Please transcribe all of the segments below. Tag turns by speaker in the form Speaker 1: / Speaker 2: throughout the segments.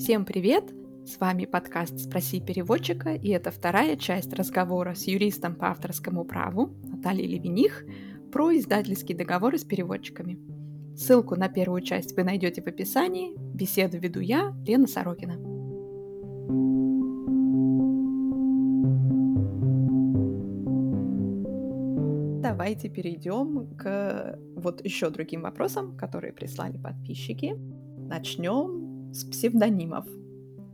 Speaker 1: Всем привет! С вами подкаст «Спроси переводчика», и это вторая часть разговора с юристом по авторскому праву Натальей Левиних про издательские договоры с переводчиками. Ссылку на первую часть вы найдете в описании. Беседу веду я, Лена Сорокина. Давайте перейдем к вот еще другим вопросам, которые прислали подписчики. Начнем с псевдонимов.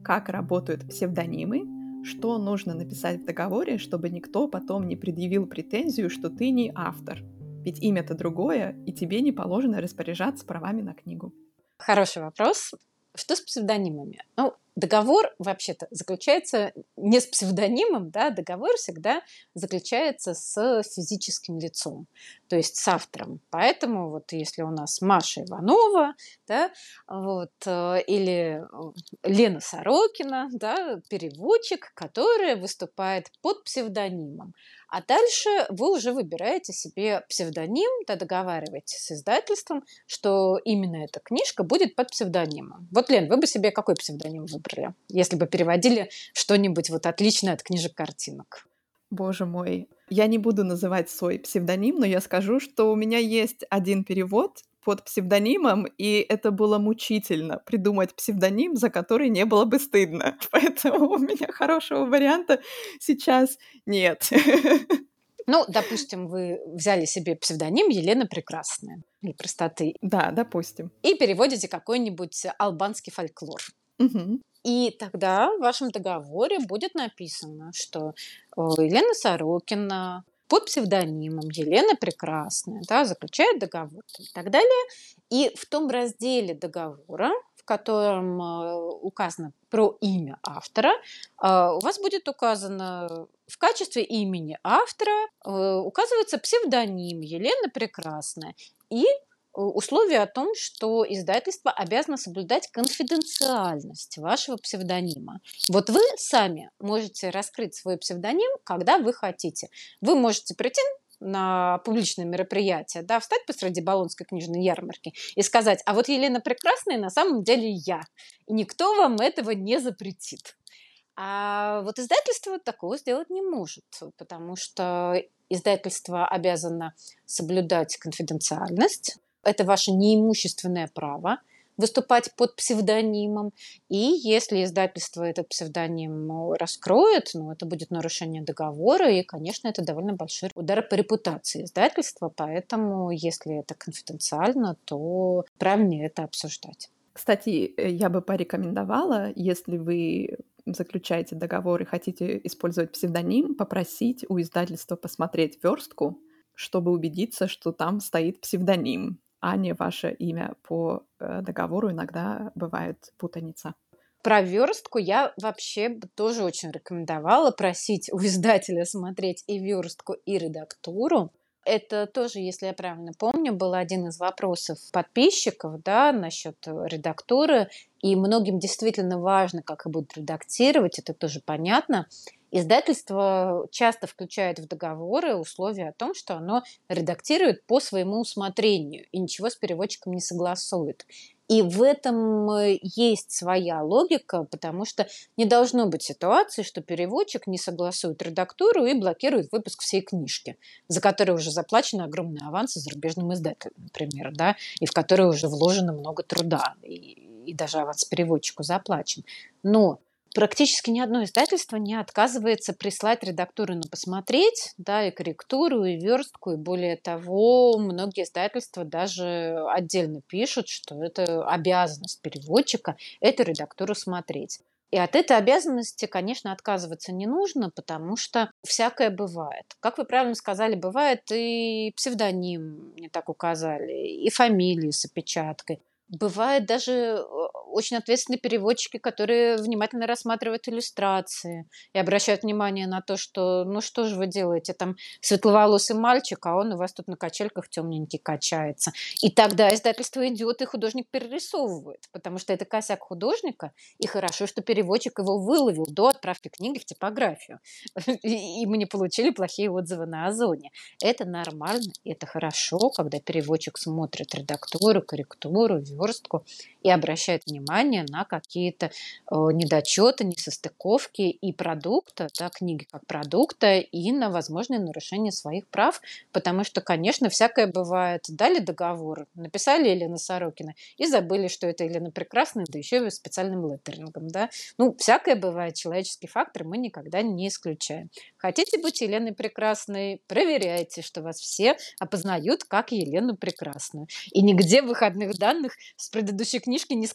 Speaker 1: Как работают псевдонимы, что нужно написать в договоре, чтобы никто потом не предъявил претензию, что ты не автор. Ведь имя-то другое, и тебе не положено распоряжаться правами на книгу.
Speaker 2: Хороший вопрос. Что с псевдонимами? Ну, договор вообще-то заключается не с псевдонимом, да, договор всегда заключается с физическим лицом, то есть с автором. Поэтому вот если у нас Маша Иванова, да, вот, э, или э, Лена Сорокина, да, переводчик, который выступает под псевдонимом. А дальше вы уже выбираете себе псевдоним, да, договариваетесь с издательством, что именно эта книжка будет под псевдонимом. Вот, Лен, вы бы себе какой псевдоним выбрали, если бы переводили что-нибудь вот отличное от книжек-картинок?
Speaker 1: Боже мой, я не буду называть свой псевдоним, но я скажу, что у меня есть один перевод под псевдонимом, и это было мучительно придумать псевдоним, за который не было бы стыдно. Поэтому у меня хорошего варианта сейчас нет.
Speaker 2: Ну, допустим, вы взяли себе псевдоним Елена Прекрасная для простоты.
Speaker 1: Да, допустим.
Speaker 2: И переводите какой-нибудь албанский фольклор.
Speaker 1: Угу.
Speaker 2: И тогда в вашем договоре будет написано, что э, Елена Сорокина под псевдонимом Елена Прекрасная да, заключает договор и так далее. И в том разделе договора, в котором э, указано про имя автора, э, у вас будет указано в качестве имени автора указывается псевдоним Елена Прекрасная и условие о том, что издательство обязано соблюдать конфиденциальность вашего псевдонима. Вот вы сами можете раскрыть свой псевдоним, когда вы хотите. Вы можете прийти на публичное мероприятие, да, встать посреди Болонской книжной ярмарки и сказать, а вот Елена Прекрасная на самом деле я, и никто вам этого не запретит. А вот издательство такого сделать не может, потому что издательство обязано соблюдать конфиденциальность, это ваше неимущественное право выступать под псевдонимом. И если издательство этот псевдоним ну, раскроет, ну, это будет нарушение договора, и, конечно, это довольно большой удар по репутации издательства, поэтому, если это конфиденциально, то правильнее это обсуждать.
Speaker 1: Кстати, э, я бы порекомендовала, если вы заключаете договор и хотите использовать псевдоним, попросить у издательства посмотреть верстку, чтобы убедиться, что там стоит псевдоним а не ваше имя по э, договору. Иногда бывает путаница.
Speaker 2: Про верстку я вообще тоже очень рекомендовала просить у издателя смотреть и верстку, и редактуру. Это тоже, если я правильно помню, был один из вопросов подписчиков да, насчет редактуры. И многим действительно важно, как их будут редактировать, это тоже понятно. Издательство часто включает в договоры условия о том, что оно редактирует по своему усмотрению и ничего с переводчиком не согласует. И в этом э, есть своя логика, потому что не должно быть ситуации, что переводчик не согласует редактуру и блокирует выпуск всей книжки, за которую уже заплачены огромные авансы зарубежным издателям, например, да, и в которые уже вложено много труда, и, и даже аванс переводчику заплачен. Но практически ни одно издательство не отказывается прислать редактуру на посмотреть, да, и корректуру, и верстку, и более того, многие издательства даже отдельно пишут, что это обязанность переводчика эту редактуру смотреть. И от этой обязанности, конечно, отказываться не нужно, потому что всякое бывает. Как вы правильно сказали, бывает и псевдоним не так указали, и фамилии с опечаткой. Бывает даже э, очень ответственные переводчики, которые внимательно рассматривают иллюстрации и обращают внимание на то, что, ну что же вы делаете, там светловолосый мальчик, а он у вас тут на качельках темненький качается. И тогда издательство идет, и художник перерисовывает, потому что это косяк художника, и хорошо, что переводчик его выловил до отправки книги в типографию. И мы не получили плохие отзывы на Озоне. Это нормально, это хорошо, когда переводчик смотрит редактуру, корректуру, верстку и обращает внимание на какие-то э, недочеты, несостыковки и продукта, да, книги как продукта, и на возможные нарушения своих прав, потому что, конечно, всякое бывает. Дали договор, написали Елена Сорокина и забыли, что это Елена Прекрасная, да еще и специальным леттерингом, да. Ну, всякое бывает, человеческий фактор мы никогда не исключаем. Хотите быть Еленой Прекрасной, проверяйте, что вас все опознают как Елену Прекрасную. И нигде выходных данных с предыдущей книжки не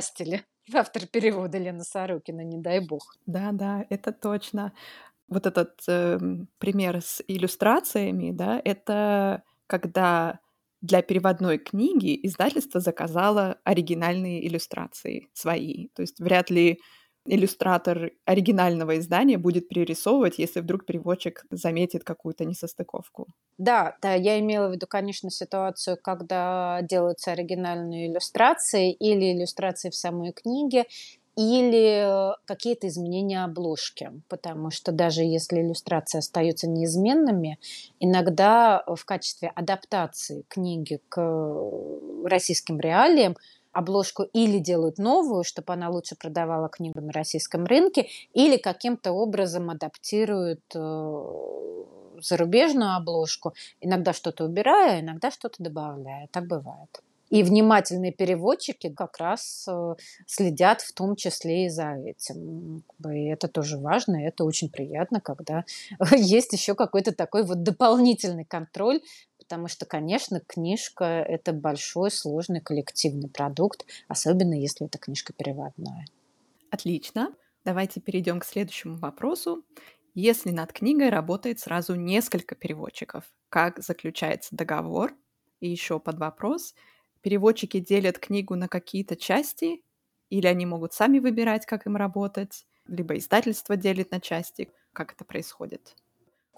Speaker 2: скопипастили. Автор перевода Лена Сорокина, не дай бог.
Speaker 1: Да, да, это точно. Вот этот э, пример с иллюстрациями, да, это когда для переводной книги издательство заказало оригинальные иллюстрации свои. То есть вряд ли иллюстратор оригинального издания будет перерисовывать, если вдруг переводчик заметит какую-то несостыковку.
Speaker 2: Да, да, я имела в виду, конечно, ситуацию, когда делаются оригинальные иллюстрации или иллюстрации в самой книге, или какие-то изменения обложки, потому что даже если иллюстрации остаются неизменными, иногда в качестве адаптации книги к российским реалиям обложку или делают новую, чтобы она лучше продавала книгу на российском рынке, или каким-то образом адаптируют э, зарубежную обложку, иногда что-то убирая, иногда что-то добавляя. Так бывает. И внимательные переводчики как раз э, следят в том числе и за этим. И это тоже важно, и это очень приятно, когда есть еще какой-то такой вот дополнительный контроль, потому что, конечно, книжка – это большой, сложный коллективный продукт, особенно если эта книжка переводная.
Speaker 1: Отлично. Давайте перейдем к следующему вопросу. Если над книгой работает сразу несколько переводчиков, как заключается договор? И еще под вопрос – переводчики делят книгу на какие-то части, или они могут сами выбирать, как им работать, либо издательство делит на части. Как это происходит?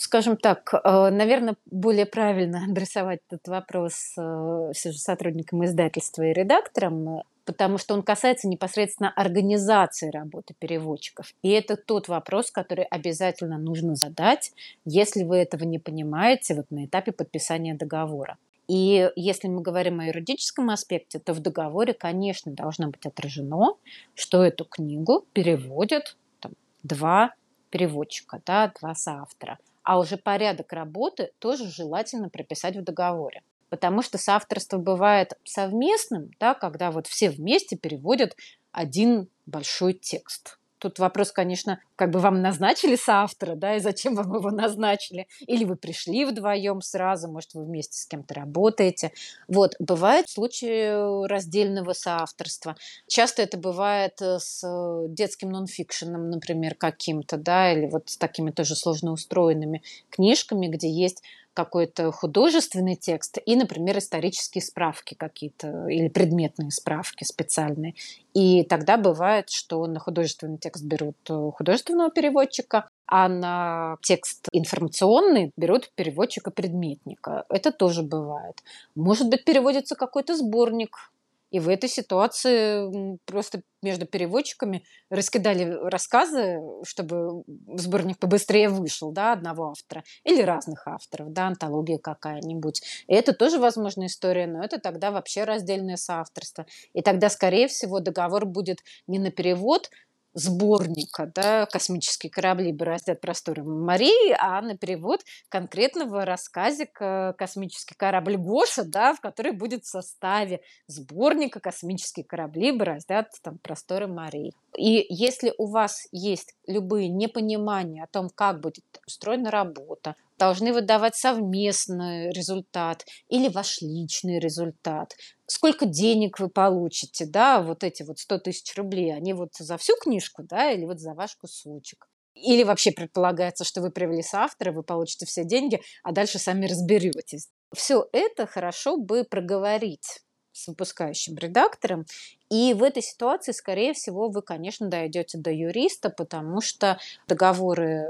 Speaker 2: Скажем так, э, наверное, более правильно адресовать этот вопрос э, все же сотрудникам издательства и редакторам, потому что он касается непосредственно организации работы переводчиков. И это тот вопрос, который обязательно нужно задать, если вы этого не понимаете вот на этапе подписания договора. И если мы говорим о юридическом аспекте, то в договоре, конечно, должно быть отражено, что эту книгу переводят там, два переводчика, да, два соавтора. А уже порядок работы тоже желательно прописать в договоре. Потому что соавторство бывает совместным, да, когда вот все вместе переводят один большой текст. Тут вопрос, конечно, как бы вам назначили соавтора, да, и зачем вам его назначили? Или вы пришли вдвоем сразу, может, вы вместе с кем-то работаете. Вот, бывают случаи раздельного соавторства. Часто это бывает э, с детским нонфикшеном, например, каким-то, да, или вот с такими тоже сложно устроенными книжками, где есть какой-то художественный текст и, например, исторические справки какие-то или предметные справки специальные. И тогда бывает, что на художественный текст берут э, художественного переводчика, а на текст информационный берут переводчика-предметника. Это тоже бывает. Может быть, переводится какой-то сборник и в этой ситуации просто между переводчиками раскидали рассказы, чтобы сборник побыстрее вышел, да, одного автора, или разных авторов, да, антология какая-нибудь. И это тоже возможная история, но это тогда вообще раздельное соавторство. И тогда, скорее всего, договор будет не на перевод, сборника, да, космические корабли бороздят просторы морей, а на перевод конкретного рассказика «Космический корабль Гоша», да, в который будет в составе сборника «Космические корабли бороздят там, просторы морей». И если у вас есть любые непонимания о том, как будет устроена работа, должны выдавать совместный результат или ваш личный результат. Сколько денег вы получите, да, вот эти вот 100 тысяч рублей, они вот за всю книжку, да, или вот за ваш кусочек. Или вообще предполагается, что вы привели соавтора, вы получите все деньги, а дальше сами разберетесь. Все это хорошо бы проговорить с выпускающим редактором. И в этой ситуации, скорее всего, вы, конечно, дойдете до юриста, потому что договоры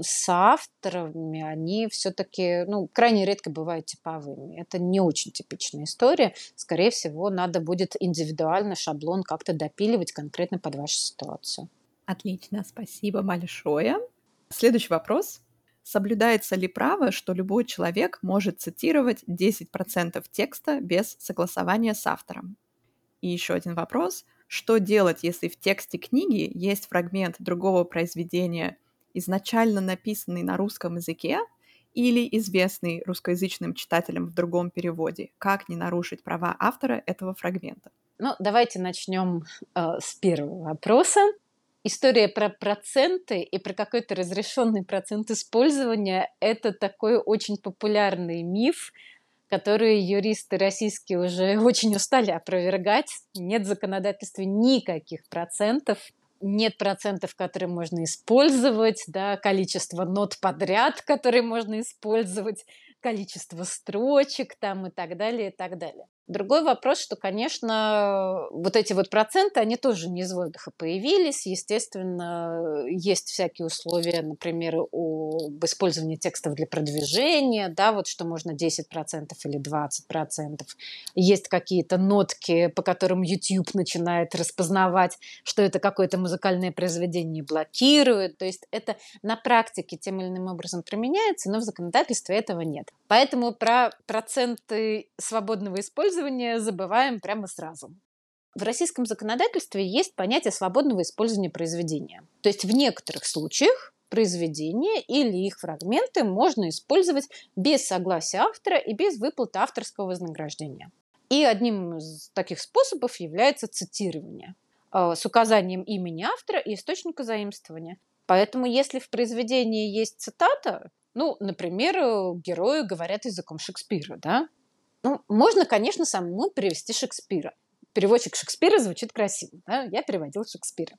Speaker 2: с авторами, они все-таки, ну, крайне редко бывают типовыми. Это не очень типичная история. Скорее всего, надо будет индивидуально шаблон как-то допиливать конкретно под вашу ситуацию.
Speaker 1: Отлично, спасибо большое. Следующий вопрос. Соблюдается ли право, что любой человек может цитировать 10% текста без согласования с автором? И еще один вопрос. Что делать, если в тексте книги есть фрагмент другого произведения, изначально написанный на русском языке или известный русскоязычным читателям в другом переводе? Как не нарушить права автора этого фрагмента?
Speaker 2: Ну, давайте начнем э, с первого вопроса история про проценты и про какой-то разрешенный процент использования – это такой очень популярный миф, который юристы российские уже очень устали опровергать. Нет в законодательстве никаких процентов, нет процентов, которые можно использовать, да, количество нот подряд, которые можно использовать, количество строчек там и так далее, и так далее. Другой вопрос, что, конечно, вот эти вот проценты, они тоже не из воздуха появились. Естественно, есть всякие условия, например, об использовании текстов для продвижения, да, вот что можно 10% или 20%. Есть какие-то нотки, по которым YouTube начинает распознавать, что это какое-то музыкальное произведение блокирует. То есть это на практике тем или иным образом применяется, но в законодательстве этого нет. Поэтому про проценты свободного использования использования забываем прямо сразу. В российском законодательстве есть понятие свободного использования произведения. То есть в некоторых случаях произведения или их фрагменты можно использовать без согласия автора и без выплаты авторского вознаграждения. И одним из таких способов является цитирование э, с указанием имени автора и источника заимствования. Поэтому если в произведении есть цитата, ну, например, герои говорят языком Шекспира, да, ну, можно, конечно, самому перевести Шекспира. Переводчик Шекспира звучит красиво. Да? Я переводил Шекспира.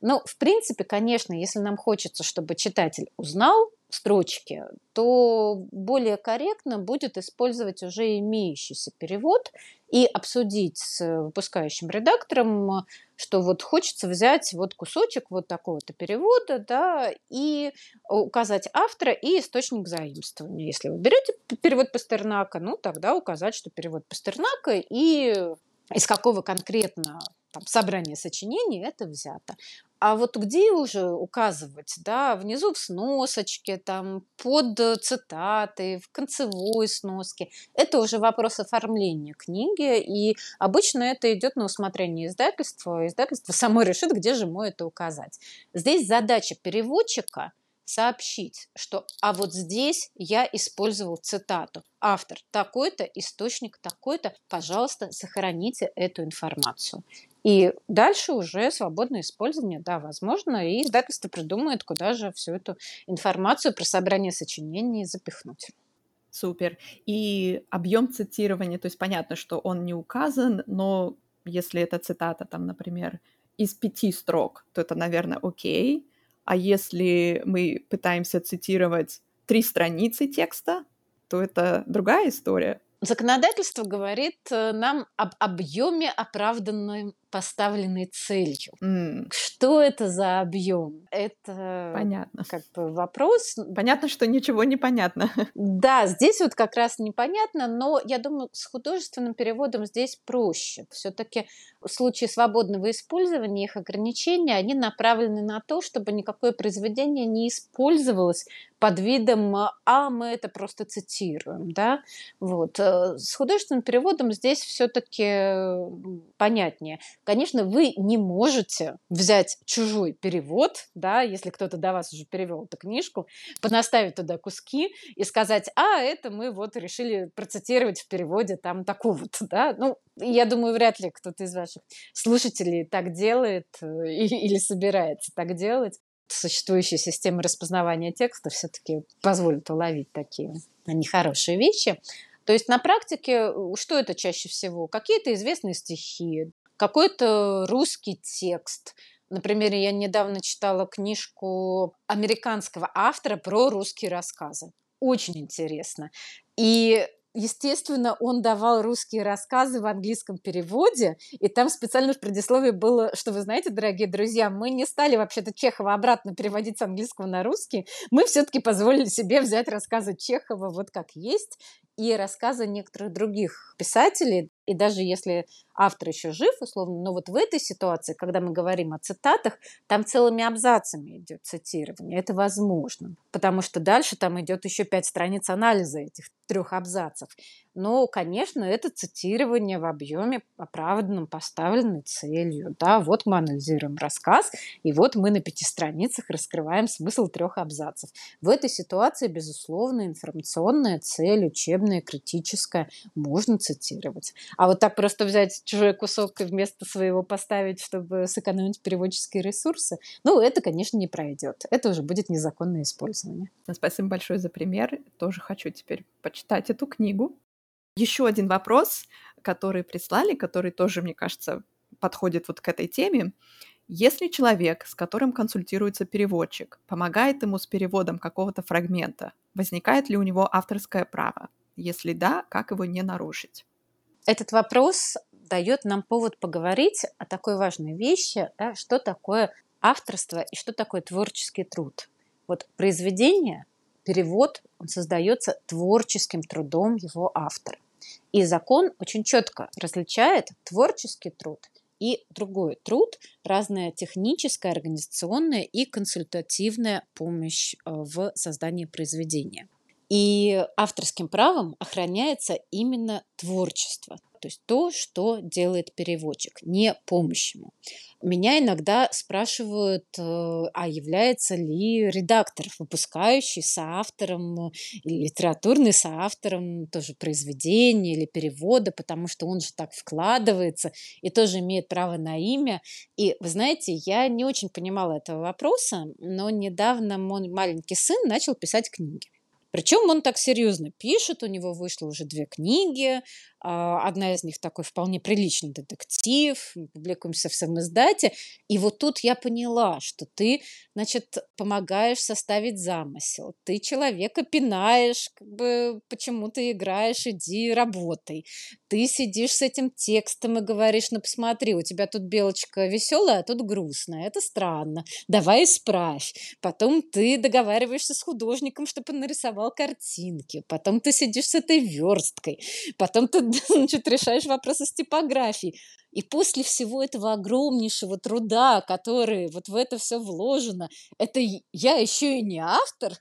Speaker 2: Но, в принципе, конечно, если нам хочется, чтобы читатель узнал строчки, то более корректно будет использовать уже имеющийся перевод и обсудить с выпускающим редактором, что вот хочется взять вот кусочек вот такого-то перевода, да, и указать автора и источник заимствования. Если вы берете перевод Пастернака, ну, тогда указать, что перевод Пастернака и из какого конкретно там, собрания сочинений это взято. А вот где уже указывать, да, внизу в сносочке, там, под цитаты, в концевой сноске, это уже вопрос оформления книги, и обычно это идет на усмотрение издательства, издательство само решит, где же ему это указать. Здесь задача переводчика сообщить, что а вот здесь я использовал цитату. Автор такой-то, источник такой-то, пожалуйста, сохраните эту информацию. И дальше уже свободное использование, да, возможно, и издательство придумает, куда же всю эту информацию про собрание сочинений запихнуть.
Speaker 1: Супер. И объем цитирования, то есть понятно, что он не указан, но если это цитата, там, например, из пяти строк, то это, наверное, окей. А если мы пытаемся цитировать три страницы текста, то это другая история.
Speaker 2: Законодательство говорит э, нам об объеме оправданной поставленной целью.
Speaker 1: Mm.
Speaker 2: Что это за объем? Это
Speaker 1: понятно.
Speaker 2: Как бы вопрос.
Speaker 1: Понятно, что ничего не понятно.
Speaker 2: Да, здесь вот как раз непонятно, но я думаю, с художественным переводом здесь проще. Все-таки в случае свободного использования их ограничения, они направлены на то, чтобы никакое произведение не использовалось под видом «а мы это просто цитируем». Да? Вот. Э, с художественным переводом здесь все-таки понятнее. Конечно, вы не можете взять чужой перевод, да, если кто-то до вас уже перевел эту книжку, понаставить туда куски и сказать, а, это мы вот решили процитировать в переводе там такого-то, да. Ну, я думаю, вряд ли кто-то из ваших слушателей так делает э, или собирается так делать. Существующая система распознавания текста все-таки позволит уловить такие нехорошие вещи. То есть на практике э, что это чаще всего? Какие-то известные стихи, какой-то русский текст. Например, я недавно читала книжку американского автора про русские рассказы. Очень интересно. И естественно, он давал русские рассказы в английском переводе, и там специально в предисловии было, что вы знаете, дорогие друзья, мы не стали вообще-то Чехова обратно переводить с английского на русский, мы все-таки позволили себе взять рассказы Чехова вот как есть, и рассказы некоторых других писателей, и даже если автор еще жив, условно, но вот в этой ситуации, когда мы говорим о цитатах, там целыми абзацами идет цитирование. Это возможно, потому что дальше там идет еще пять страниц анализа этих трех абзацев. Но, конечно, это цитирование в объеме оправданном, поставленной целью. Да, вот мы анализируем рассказ, и вот мы на пяти страницах раскрываем смысл трех абзацев. В этой ситуации, безусловно, информационная цель, учебная, критическая, можно цитировать. А вот так просто взять чужой кусок и вместо своего поставить, чтобы сэкономить переводческие ресурсы, ну, это, конечно, не пройдет. Это уже будет незаконное использование.
Speaker 1: Спасибо большое за пример. Тоже хочу теперь почитать эту книгу. Еще один вопрос, который прислали, который тоже, мне кажется, подходит вот к этой теме. Если человек, с которым консультируется переводчик, помогает ему с переводом какого-то фрагмента, возникает ли у него авторское право? Если да, как его не нарушить?
Speaker 2: Этот вопрос дает нам повод поговорить о такой важной вещи, да, что такое авторство и что такое творческий труд. Вот произведение, перевод, он создается творческим трудом его автора. И закон очень четко различает творческий труд и другой труд, разная техническая, организационная и консультативная помощь э, в создании произведения. И авторским правом охраняется именно творчество, то есть то, что делает переводчик, не помощь ему. Меня иногда спрашивают, э, а является ли редактор, выпускающий соавтором или литературный соавтором тоже произведения или перевода, потому что он же так вкладывается и тоже имеет право на имя. И вы знаете, я не очень понимала этого вопроса, но недавно мой маленький сын начал писать книги. Причем он так серьезно пишет, у него вышло уже две книги, а, одна из них такой вполне приличный детектив, мы публикуемся в самоиздате. И вот тут я поняла, что ты, значит, помогаешь составить замысел. Ты человека пинаешь, как бы, почему ты играешь, иди работай. Ты сидишь с этим текстом и говоришь, ну посмотри, у тебя тут белочка веселая, а тут грустная. Это странно. Давай исправь. Потом ты договариваешься с художником, чтобы он нарисовал картинки. Потом ты сидишь с этой версткой. Потом ты значит, решаешь вопросы с типографией. И после всего этого огромнейшего труда, который вот в это все вложено, это я еще и не автор,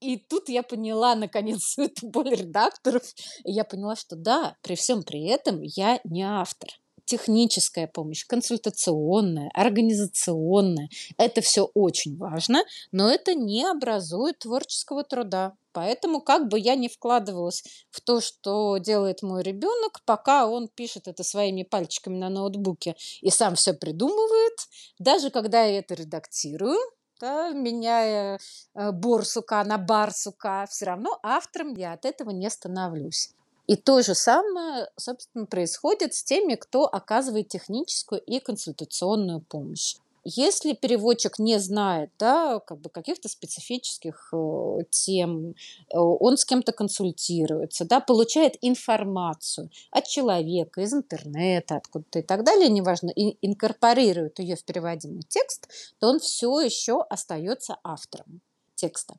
Speaker 2: и тут я поняла, наконец, эту боль редакторов. И я поняла, что да, при всем при этом я не автор техническая помощь, консультационная, организационная. Это все очень важно, но это не образует творческого труда. Поэтому как бы я не вкладывалась в то, что делает мой ребенок, пока он пишет это своими пальчиками на ноутбуке и сам все придумывает, даже когда я это редактирую, да, меняя э, борсука на барсука, все равно автором я от этого не становлюсь. И то же самое, собственно, происходит с теми, кто оказывает техническую и консультационную помощь. Если переводчик не знает да, как бы каких-то специфических э, тем, э, он с кем-то консультируется, да, получает информацию от человека из интернета, откуда-то и так далее, неважно, и инкорпорирует ее в переводимый текст, то он все еще остается автором текста.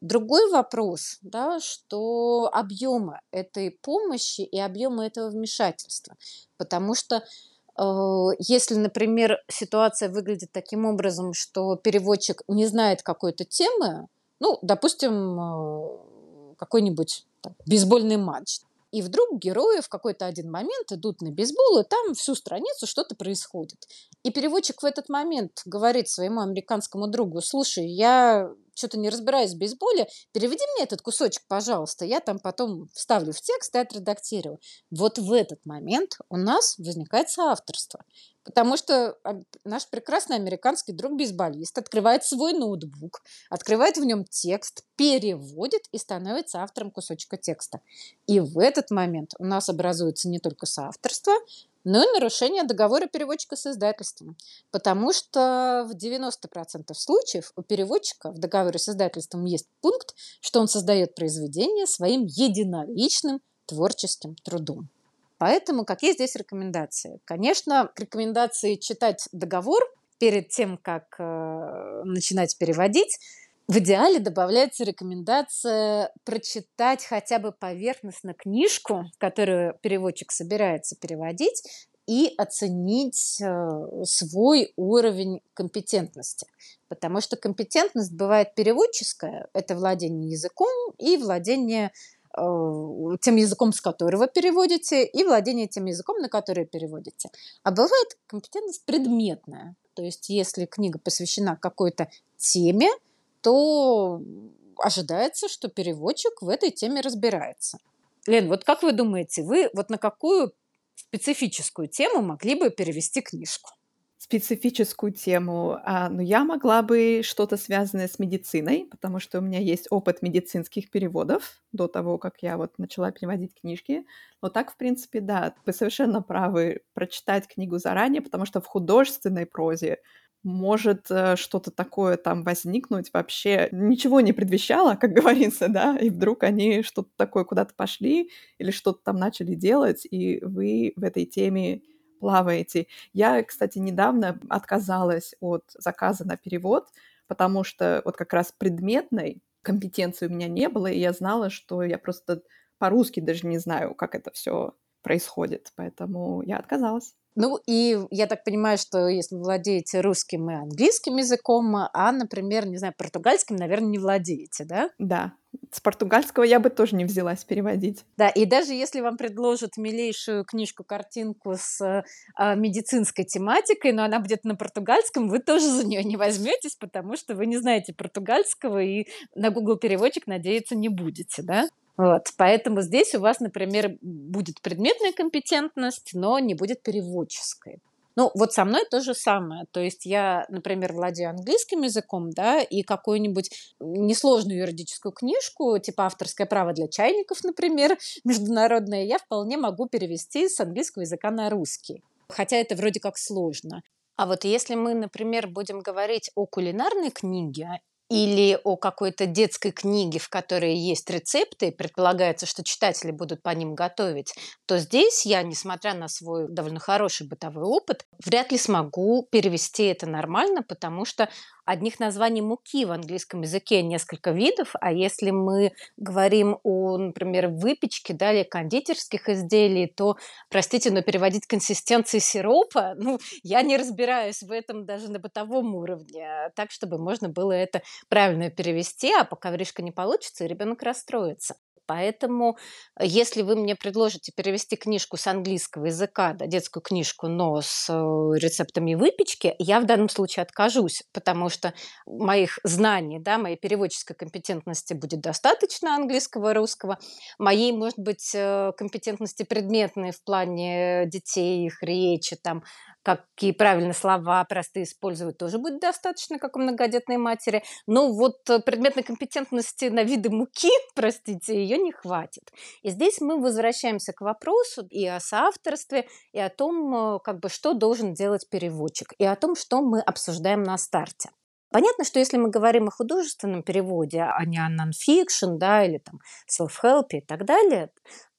Speaker 2: Другой вопрос, да, что объемы этой помощи и объемы этого вмешательства. Потому что э, если, например, ситуация выглядит таким образом, что переводчик не знает какой-то темы, ну, допустим, э, какой-нибудь там, бейсбольный матч, и вдруг герои в какой-то один момент идут на бейсбол, и там всю страницу что-то происходит. И переводчик в этот момент говорит своему американскому другу, слушай, я что-то не разбираюсь в бейсболе, переведи мне этот кусочек, пожалуйста, я там потом вставлю в текст и отредактирую. Вот в этот момент у нас возникает соавторство. Потому что наш прекрасный американский друг-бейсболист открывает свой ноутбук, открывает в нем текст, переводит и становится автором кусочка текста. И в этот момент у нас образуется не только соавторство, но и нарушение договора переводчика с издательством. Потому что в 90% случаев у переводчика в договоре с издательством есть пункт, что он создает произведение своим единоличным творческим трудом. Поэтому какие здесь рекомендации? Конечно, рекомендации читать договор перед тем, как э, начинать переводить, в идеале добавляется рекомендация прочитать хотя бы поверхностно книжку, которую переводчик собирается переводить, и оценить э, свой уровень компетентности. Потому что компетентность бывает переводческая, это владение языком и владение э, тем языком, с которого переводите, и владение тем языком, на который переводите. А бывает компетентность предметная. То есть если книга посвящена какой-то теме, то ожидается, что переводчик в этой теме разбирается. Лен, вот как вы думаете, вы вот на какую специфическую тему могли бы перевести книжку?
Speaker 1: специфическую тему, а, но я могла бы что-то связанное с медициной, потому что у меня есть опыт медицинских переводов до того, как я вот начала переводить книжки. Но так, в принципе, да, вы совершенно правы прочитать книгу заранее, потому что в художественной прозе может э, что-то такое там возникнуть, вообще ничего не предвещало, как говорится, да, и вдруг они что-то такое куда-то пошли или что-то там начали делать, и вы в этой теме плаваете. Я, кстати, недавно отказалась от заказа на перевод, потому что вот как раз предметной компетенции у меня не было, и я знала, что я просто по-русски даже не знаю, как это все происходит, поэтому я отказалась.
Speaker 2: Ну, и я так понимаю, что если вы владеете русским и английским языком, а, например, не знаю, португальским, наверное, не владеете, да?
Speaker 1: Да. С португальского я бы тоже не взялась переводить.
Speaker 2: Да, и даже если вам предложат милейшую книжку-картинку с а, медицинской тематикой, но она будет на португальском, вы тоже за нее не возьметесь, потому что вы не знаете португальского и на Google переводчик надеяться не будете, да? Вот, поэтому здесь у вас, например, будет предметная компетентность, но не будет переводческой. Ну, вот со мной то же самое. То есть я, например, владею английским языком, да, и какую-нибудь несложную юридическую книжку, типа авторское право для чайников, например, международное, я вполне могу перевести с английского языка на русский. Хотя это вроде как сложно. А вот если мы, например, будем говорить о кулинарной книге или о какой-то детской книге, в которой есть рецепты, предполагается, что читатели будут по ним готовить, то здесь я, несмотря на свой довольно хороший бытовой опыт, вряд ли смогу перевести это нормально, потому что одних названий муки в английском языке несколько видов, а если мы говорим о, например, выпечке да, или кондитерских изделий, то, простите, но переводить консистенции сиропа, ну, я не разбираюсь в этом даже на бытовом уровне, так, чтобы можно было это правильно перевести, а пока вришка не получится, ребенок расстроится. Поэтому, э, если вы мне предложите перевести книжку с английского языка, да, детскую книжку, но с э, рецептами выпечки, я в данном случае откажусь, потому что моих знаний, да, моей переводческой компетентности будет достаточно английского и русского, моей, может быть, э, компетентности предметной в плане детей, их речи, там, какие правильные слова простые использовать тоже будет достаточно, как у многодетной матери. Но вот э, предметной компетентности на виды муки, простите, ее не хватит. И здесь мы возвращаемся к вопросу и о соавторстве, и о том, э, как бы, что должен делать переводчик, и о том, что мы обсуждаем на старте. Понятно, что если мы говорим о художественном переводе, а не о нонфикшн, да, или там self-help и так далее,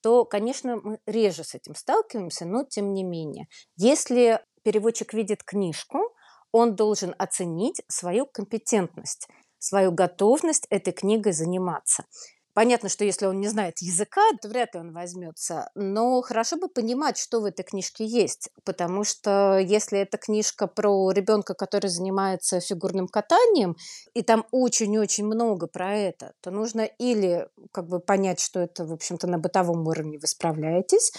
Speaker 2: то, конечно, мы реже с этим сталкиваемся, но тем не менее. Если переводчик видит книжку, он должен оценить свою компетентность, свою готовность этой книгой заниматься. Понятно, что если он не знает языка, то вряд ли он возьмется. Но хорошо бы понимать, что в этой книжке есть. Потому что если это книжка про ребенка, который занимается фигурным катанием, и там очень-очень много про это, то нужно или как бы понять, что это, в общем-то, на бытовом уровне вы справляетесь,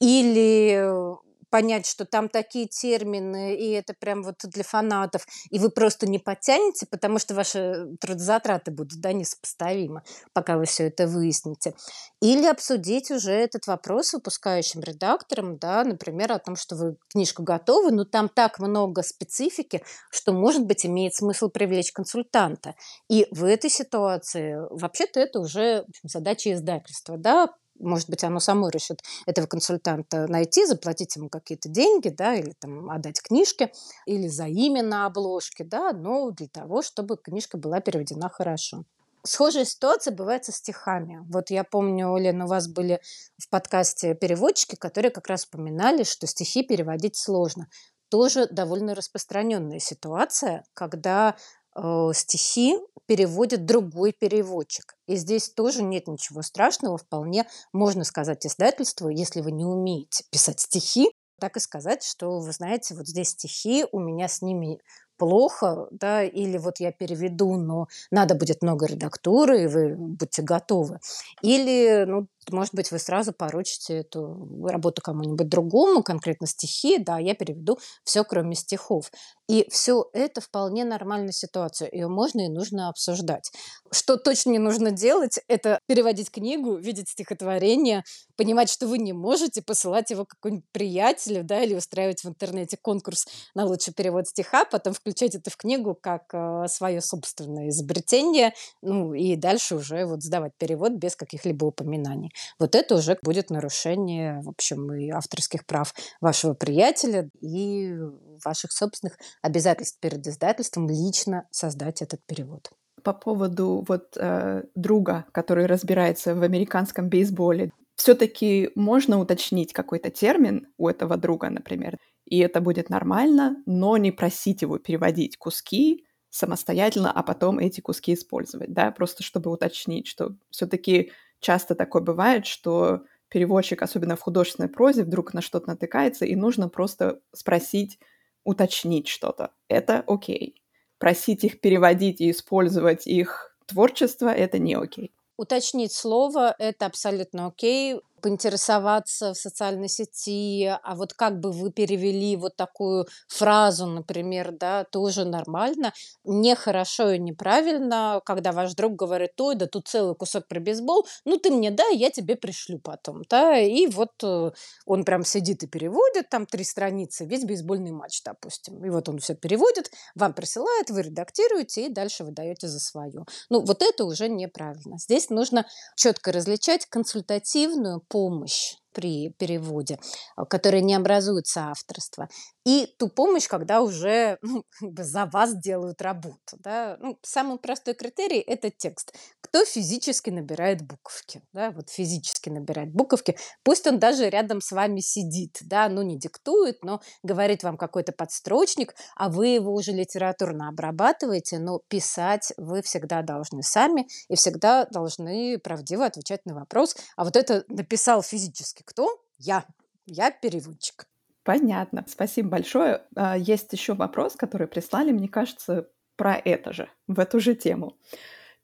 Speaker 2: или понять, что там такие термины, и это прям вот для фанатов, и вы просто не потянете, потому что ваши трудозатраты будут да, несопоставимы, пока вы все это выясните. Или обсудить уже этот вопрос с выпускающим редактором, да, например, о том, что вы книжку готовы, но там так много специфики, что, может быть, имеет смысл привлечь консультанта. И в этой ситуации вообще-то это уже задача издательства, да, может быть, оно само решит этого консультанта найти, заплатить ему какие-то деньги, да, или там отдать книжки, или за имя на обложке, да, но для того, чтобы книжка была переведена хорошо. Схожая ситуация бывает со стихами. Вот я помню, Лена, у вас были в подкасте переводчики, которые как раз упоминали, что стихи переводить сложно. Тоже довольно распространенная ситуация, когда э, стихи переводит другой переводчик. И здесь тоже нет ничего страшного. Вполне можно сказать издательству, если вы не умеете писать стихи, так и сказать, что, вы знаете, вот здесь стихи, у меня с ними плохо, да, или вот я переведу, но надо будет много редактуры, и вы будьте готовы. Или, ну, может быть, вы сразу поручите эту работу кому-нибудь другому, конкретно стихи, да, я переведу все, кроме стихов. И все это вполне нормальная ситуация, ее можно и нужно обсуждать. Что точно не нужно делать, это переводить книгу, видеть стихотворение, понимать, что вы не можете посылать его какому-нибудь приятелю, да, или устраивать в интернете конкурс на лучший перевод стиха, потом включать это в книгу как э, свое собственное изобретение, ну и дальше уже вот сдавать перевод без каких-либо упоминаний вот это уже будет нарушение, в общем, и авторских прав вашего приятеля, и ваших собственных обязательств перед издательством лично создать этот перевод.
Speaker 1: По поводу вот э, друга, который разбирается в американском бейсболе, все-таки можно уточнить какой-то термин у этого друга, например, и это будет нормально, но не просить его переводить куски самостоятельно, а потом эти куски использовать, да, просто чтобы уточнить, что все-таки часто такое бывает, что переводчик, особенно в художественной прозе, вдруг на что-то натыкается, и нужно просто спросить, уточнить что-то. Это окей. Просить их переводить и использовать их творчество — это не окей.
Speaker 2: Уточнить слово – это абсолютно окей поинтересоваться в социальной сети, а вот как бы вы перевели вот такую фразу, например, да, тоже нормально. Нехорошо и неправильно, когда ваш друг говорит, ой, да тут целый кусок про бейсбол, ну ты мне дай, я тебе пришлю потом, да, и вот э, он прям сидит и переводит, там три страницы, весь бейсбольный матч, допустим, и вот он все переводит, вам присылает, вы редактируете и дальше вы даете за свое. Ну, вот это уже неправильно. Здесь нужно четко различать консультативную помощь при переводе, а, которые не образуют соавторство, и ту помощь, когда уже ну, за вас делают работу. Да? Ну, самый простой критерий – это текст. Кто физически набирает буковки? Да? Вот физически набирает буковки. Пусть он даже рядом с вами сидит, да? ну не диктует, но говорит вам какой-то подстрочник, а вы его уже литературно обрабатываете, но писать вы всегда должны сами и всегда должны правдиво отвечать на вопрос, а вот это написал физически кто? Я. Я переводчик.
Speaker 1: Понятно. Спасибо большое. А, есть еще вопрос, который прислали, мне кажется, про это же, в эту же тему.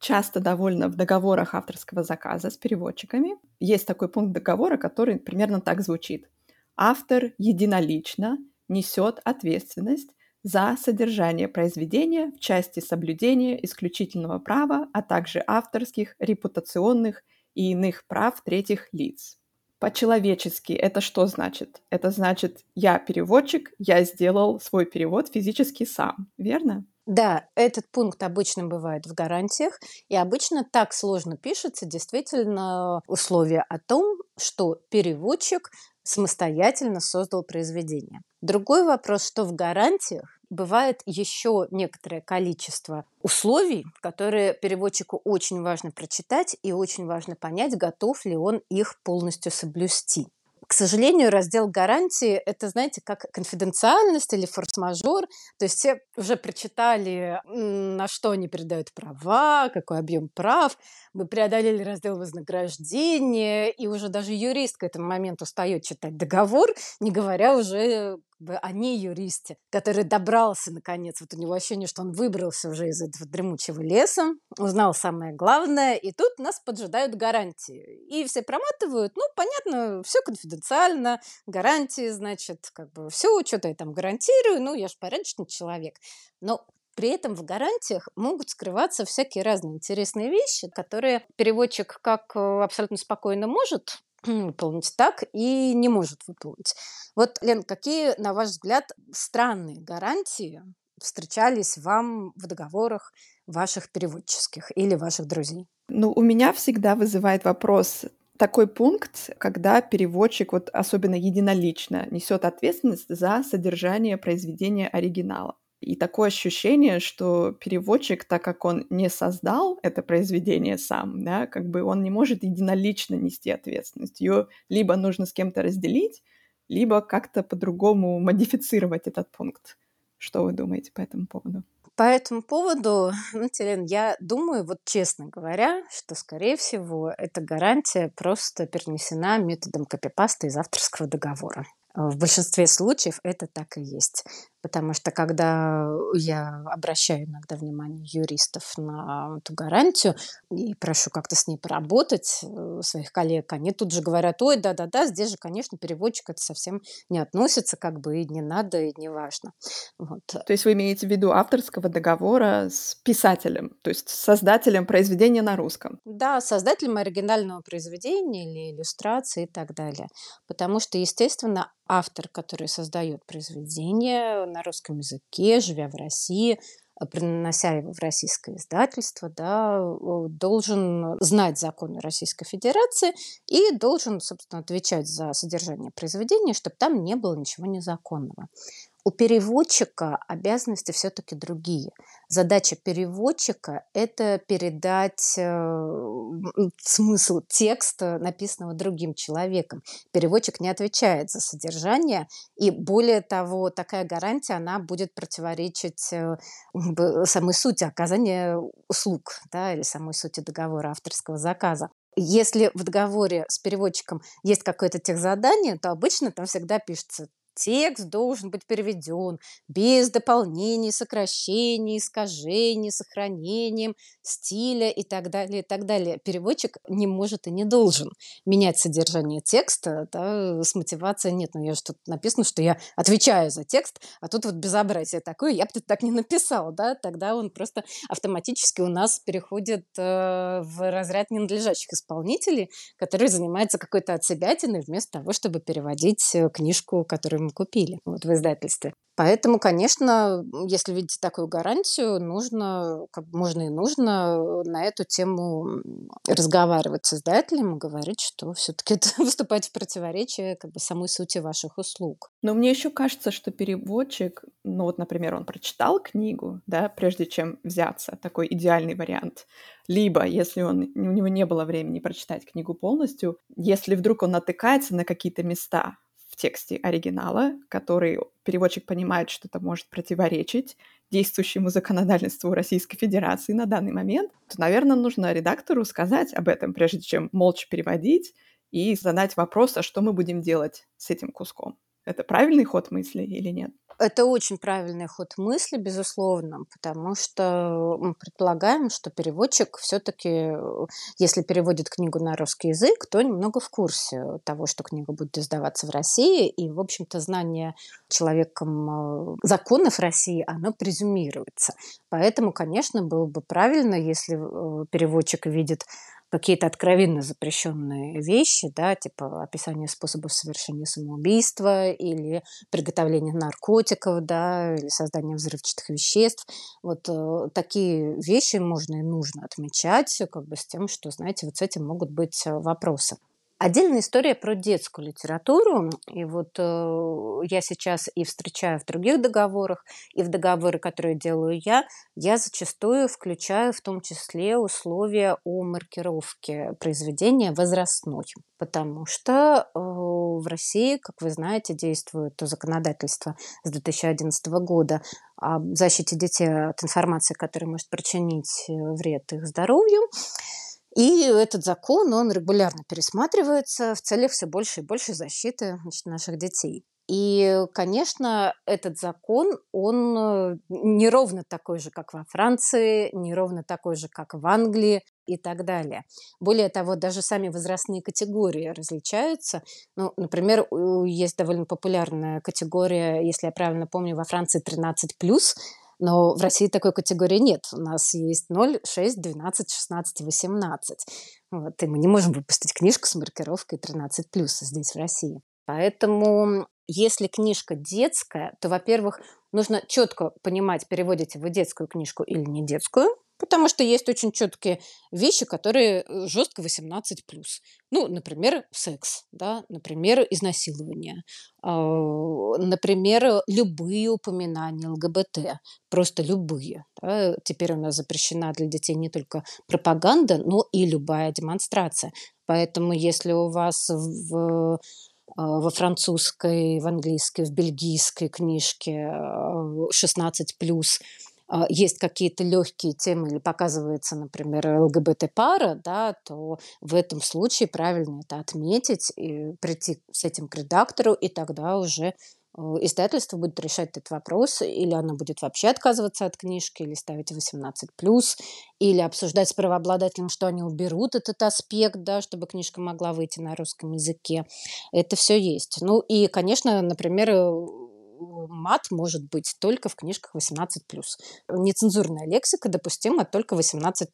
Speaker 1: Часто довольно в договорах авторского заказа с переводчиками есть такой пункт договора, который примерно так звучит. Автор единолично несет ответственность за содержание произведения в части соблюдения исключительного права, а также авторских, репутационных и иных прав третьих лиц. По-человечески это что значит? Это значит, я переводчик, я сделал свой перевод физически сам, верно?
Speaker 2: Да, этот пункт обычно бывает в гарантиях, и обычно так сложно пишется действительно условие о том, что переводчик самостоятельно создал произведение. Другой вопрос, что в гарантиях бывает еще некоторое количество условий, которые переводчику очень важно прочитать и очень важно понять, готов ли он их полностью соблюсти. К сожалению, раздел гарантии – это, знаете, как конфиденциальность или форс-мажор. То есть все уже прочитали, на что они передают права, какой объем прав. Мы преодолели раздел вознаграждения, и уже даже юрист к этому моменту устает читать договор, не говоря уже бы о не юристе, который добрался наконец, вот у него ощущение, что он выбрался уже из этого дремучего леса, узнал самое главное, и тут нас поджидают гарантии. И все проматывают, ну, понятно, все конфиденциально, гарантии, значит, как бы все, что-то я там гарантирую, ну, я же порядочный человек. Но при этом в гарантиях могут скрываться всякие разные интересные вещи, которые переводчик как э, абсолютно спокойно может выполнить так и не может выполнить. Вот, Лен, какие, на ваш взгляд, странные гарантии встречались вам в договорах ваших переводческих или ваших друзей?
Speaker 1: Ну, у меня всегда вызывает вопрос такой пункт, когда переводчик, вот особенно единолично, несет ответственность за содержание произведения оригинала. И такое ощущение, что переводчик, так как он не создал это произведение сам, да, как бы он не может единолично нести ответственность. Ее либо нужно с кем-то разделить, либо как-то по-другому модифицировать этот пункт. Что вы думаете по этому поводу?
Speaker 2: По этому поводу, ну, Телен, я думаю, вот честно говоря, что, скорее всего, эта гарантия просто перенесена методом копипаста из авторского договора. В большинстве случаев это так и есть. Потому что когда я обращаю иногда внимание юристов на эту гарантию и прошу как-то с ней поработать, э, своих коллег, они тут же говорят, ой, да-да-да, здесь же, конечно, переводчик это совсем не относится, как бы и не надо, и не важно.
Speaker 1: Вот. То есть вы имеете в виду авторского договора с писателем, то есть создателем произведения на русском?
Speaker 2: Да, создателем оригинального произведения или иллюстрации и так далее. Потому что, естественно, автор, который создает произведение на русском языке, живя в России, э, принося его в российское издательство, да, должен знать законы Российской Федерации и должен, собственно, отвечать за содержание произведения, чтобы там не было ничего незаконного. У переводчика обязанности все-таки другие. Задача переводчика – это передать э, смысл текста, написанного другим человеком. Переводчик не отвечает за содержание, и более того, такая гарантия, она будет противоречить э, самой сути оказания услуг да, или самой сути договора авторского заказа. Если в договоре с переводчиком есть какое-то техзадание, то обычно там всегда пишется Текст должен быть переведен без дополнений, сокращений, искажений, сохранением стиля и так далее, и так далее. Переводчик не может и не должен менять содержание текста да, с мотивацией нет. Ну, я же тут написано, что я отвечаю за текст, а тут вот безобразие такое, я бы так не написал, да, тогда он просто автоматически у нас переходит э, в разряд ненадлежащих исполнителей, которые занимаются какой-то отсебятиной вместо того, чтобы переводить э, книжку, которую мы купили вот, в издательстве. Поэтому, конечно, если видите такую гарантию, нужно, как можно и нужно на эту тему разговаривать с издателем и говорить, что все-таки это выступает в противоречие как бы самой сути ваших услуг.
Speaker 1: Но мне еще кажется, что переводчик, ну вот, например, он прочитал книгу, да, прежде чем взяться, такой идеальный вариант. Либо, если он, у него не было времени прочитать книгу полностью, если вдруг он натыкается на какие-то места, в тексте оригинала, который переводчик понимает, что это может противоречить действующему законодательству Российской Федерации на данный момент, то, наверное, нужно редактору сказать об этом, прежде чем молча переводить и задать вопрос, а что мы будем делать с этим куском. Это правильный ход мысли или нет?
Speaker 2: Это очень правильный ход мысли, безусловно, потому что мы предполагаем, что переводчик все-таки, если переводит книгу на русский язык, то немного в курсе того, что книга будет издаваться в России, и, в общем-то, знание человеком э, законов России, оно презюмируется. Поэтому, конечно, было бы правильно, если э, переводчик видит какие-то откровенно запрещенные вещи, да, типа описание способов совершения самоубийства или приготовления наркотиков, да, или создания взрывчатых веществ. Вот э, такие вещи можно и нужно отмечать, как бы с тем, что, знаете, вот с этим могут быть э, вопросы. Отдельная история про детскую литературу. И вот э, я сейчас и встречаю в других договорах, и в договоры, которые делаю я, я зачастую включаю в том числе условия о маркировке произведения возрастной. Потому что э, в России, как вы знаете, действует законодательство с 2011 года о защите детей от информации, которая может причинить э, вред их здоровью. И этот закон, он регулярно пересматривается в целях все больше и больше защиты значит, наших детей. И, конечно, этот закон, он э, не ровно такой же, как во Франции, не ровно такой же, как в Англии и так далее. Более того, даже сами возрастные категории различаются. Ну, например, есть довольно популярная категория, если я правильно помню, во Франции 13+, но в России такой категории нет. У нас есть 0, 6, 12, 16 18. Вот, и мы не можем выпустить книжку с маркировкой 13 плюс здесь, в России. Поэтому, если книжка детская, то, во-первых, нужно четко понимать, переводите вы детскую книжку или не детскую. Потому что есть очень четкие вещи, которые э, жестко 18+. Ну, например, секс, да, например, изнасилование, э, например, любые упоминания ЛГБТ, просто любые. Да. Теперь у нас запрещена для детей не только пропаганда, но и любая демонстрация. Поэтому если у вас в во французской, в английской, в бельгийской книжке 16 плюс а, есть какие-то легкие темы или показывается, например, ЛГБТ-пара, да, то в этом случае правильно это отметить и прийти с этим к редактору, и тогда уже э, издательство будет решать этот вопрос, или оно будет вообще отказываться от книжки, или ставить 18+, или обсуждать с правообладателем, что они уберут этот аспект, да, чтобы книжка могла выйти на русском языке. Это все есть. Ну и, конечно, например, э, мат может быть только в книжках 18+. Нецензурная лексика допустима только 18+.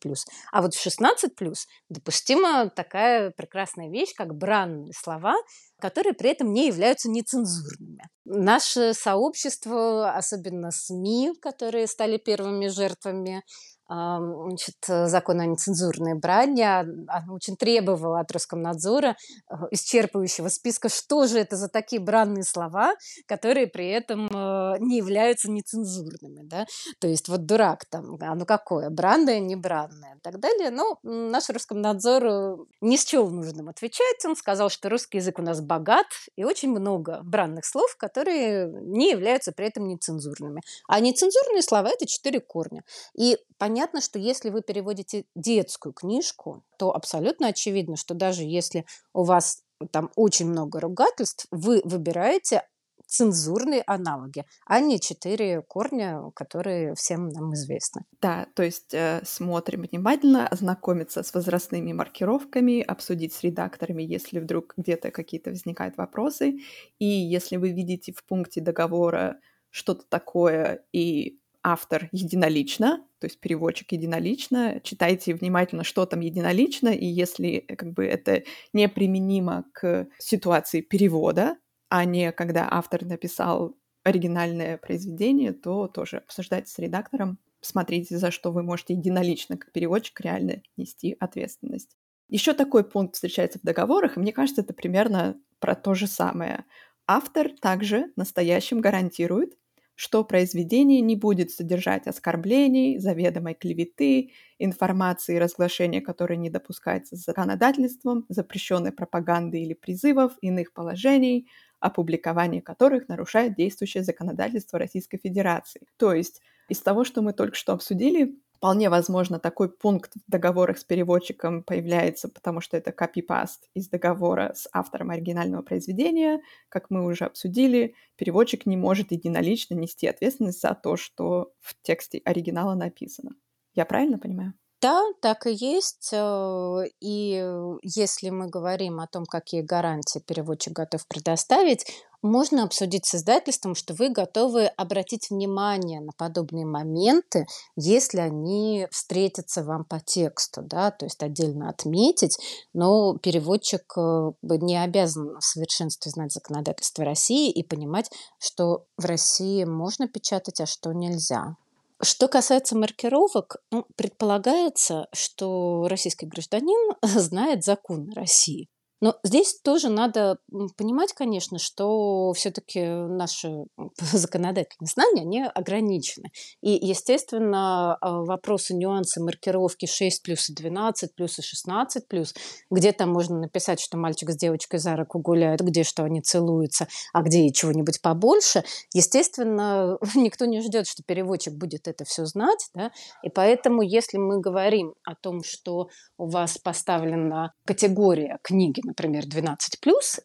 Speaker 2: А вот в 16+, допустима такая прекрасная вещь, как бранные слова, которые при этом не являются нецензурными. Наше сообщество, особенно СМИ, которые стали первыми жертвами значит, закон о нецензурной брани, она очень требовала от Роскомнадзора э, исчерпывающего списка, что же это за такие бранные слова, которые при этом э, не являются нецензурными. Да? То есть вот дурак там, а ну какое, бранное, не бранное и так далее. Но наш Роскомнадзор э, не счел нужным отвечать. Он сказал, что русский язык у нас богат и очень много бранных слов, которые не являются при этом нецензурными. А нецензурные слова – это четыре корня. И понятно, понятно, что если вы переводите детскую книжку, то абсолютно очевидно, что даже если у вас там очень много ругательств, вы выбираете цензурные аналоги, а не четыре корня, которые всем нам известны.
Speaker 1: Да, то есть э, смотрим внимательно, ознакомиться с возрастными маркировками, обсудить с редакторами, если вдруг где-то какие-то возникают вопросы. И если вы видите в пункте договора что-то такое и автор единолично, то есть переводчик единолично, читайте внимательно, что там единолично, и если э, как бы это неприменимо к ситуации перевода, а не когда автор написал оригинальное произведение, то тоже обсуждайте с редактором, смотрите, за что вы можете единолично, как переводчик, реально нести ответственность. Еще такой пункт встречается в договорах, и мне кажется, это примерно про то же самое. Автор также настоящим гарантирует, что произведение не будет содержать оскорблений, заведомой клеветы, информации и разглашения, которые не допускаются законодательством, запрещенной пропаганды или призывов, иных положений, опубликование которых нарушает действующее законодательство Российской Федерации. То есть из того, что мы только что обсудили, Вполне возможно, такой пункт в договорах с переводчиком появляется, потому что это копипаст из договора с автором оригинального произведения. Как мы уже обсудили, переводчик не может единолично нести ответственность за то, что в тексте оригинала написано. Я правильно понимаю?
Speaker 2: Да, так и есть. Э, и если мы говорим о том, какие гарантии переводчик готов предоставить, можно обсудить с издательством, что вы готовы обратить внимание на подобные моменты, если они встретятся вам по тексту, да, то есть отдельно отметить, но переводчик э, не обязан в совершенстве знать законодательство России и понимать, что в России можно печатать, а что нельзя. Что касается маркировок, ну, предполагается, что российский гражданин знает закон России. Но здесь тоже надо понимать, конечно, что все-таки наши законодательные знания, они ограничены. И, естественно, а, вопросы, нюансы маркировки 6 плюс и 12 плюс и 16 плюс, где там можно написать, что мальчик с девочкой за руку гуляют, где что они целуются, а где и чего-нибудь побольше, естественно, никто не ждет, что переводчик будет это все знать, да? и поэтому, если мы говорим о том, что у вас поставлена категория книги, например, 12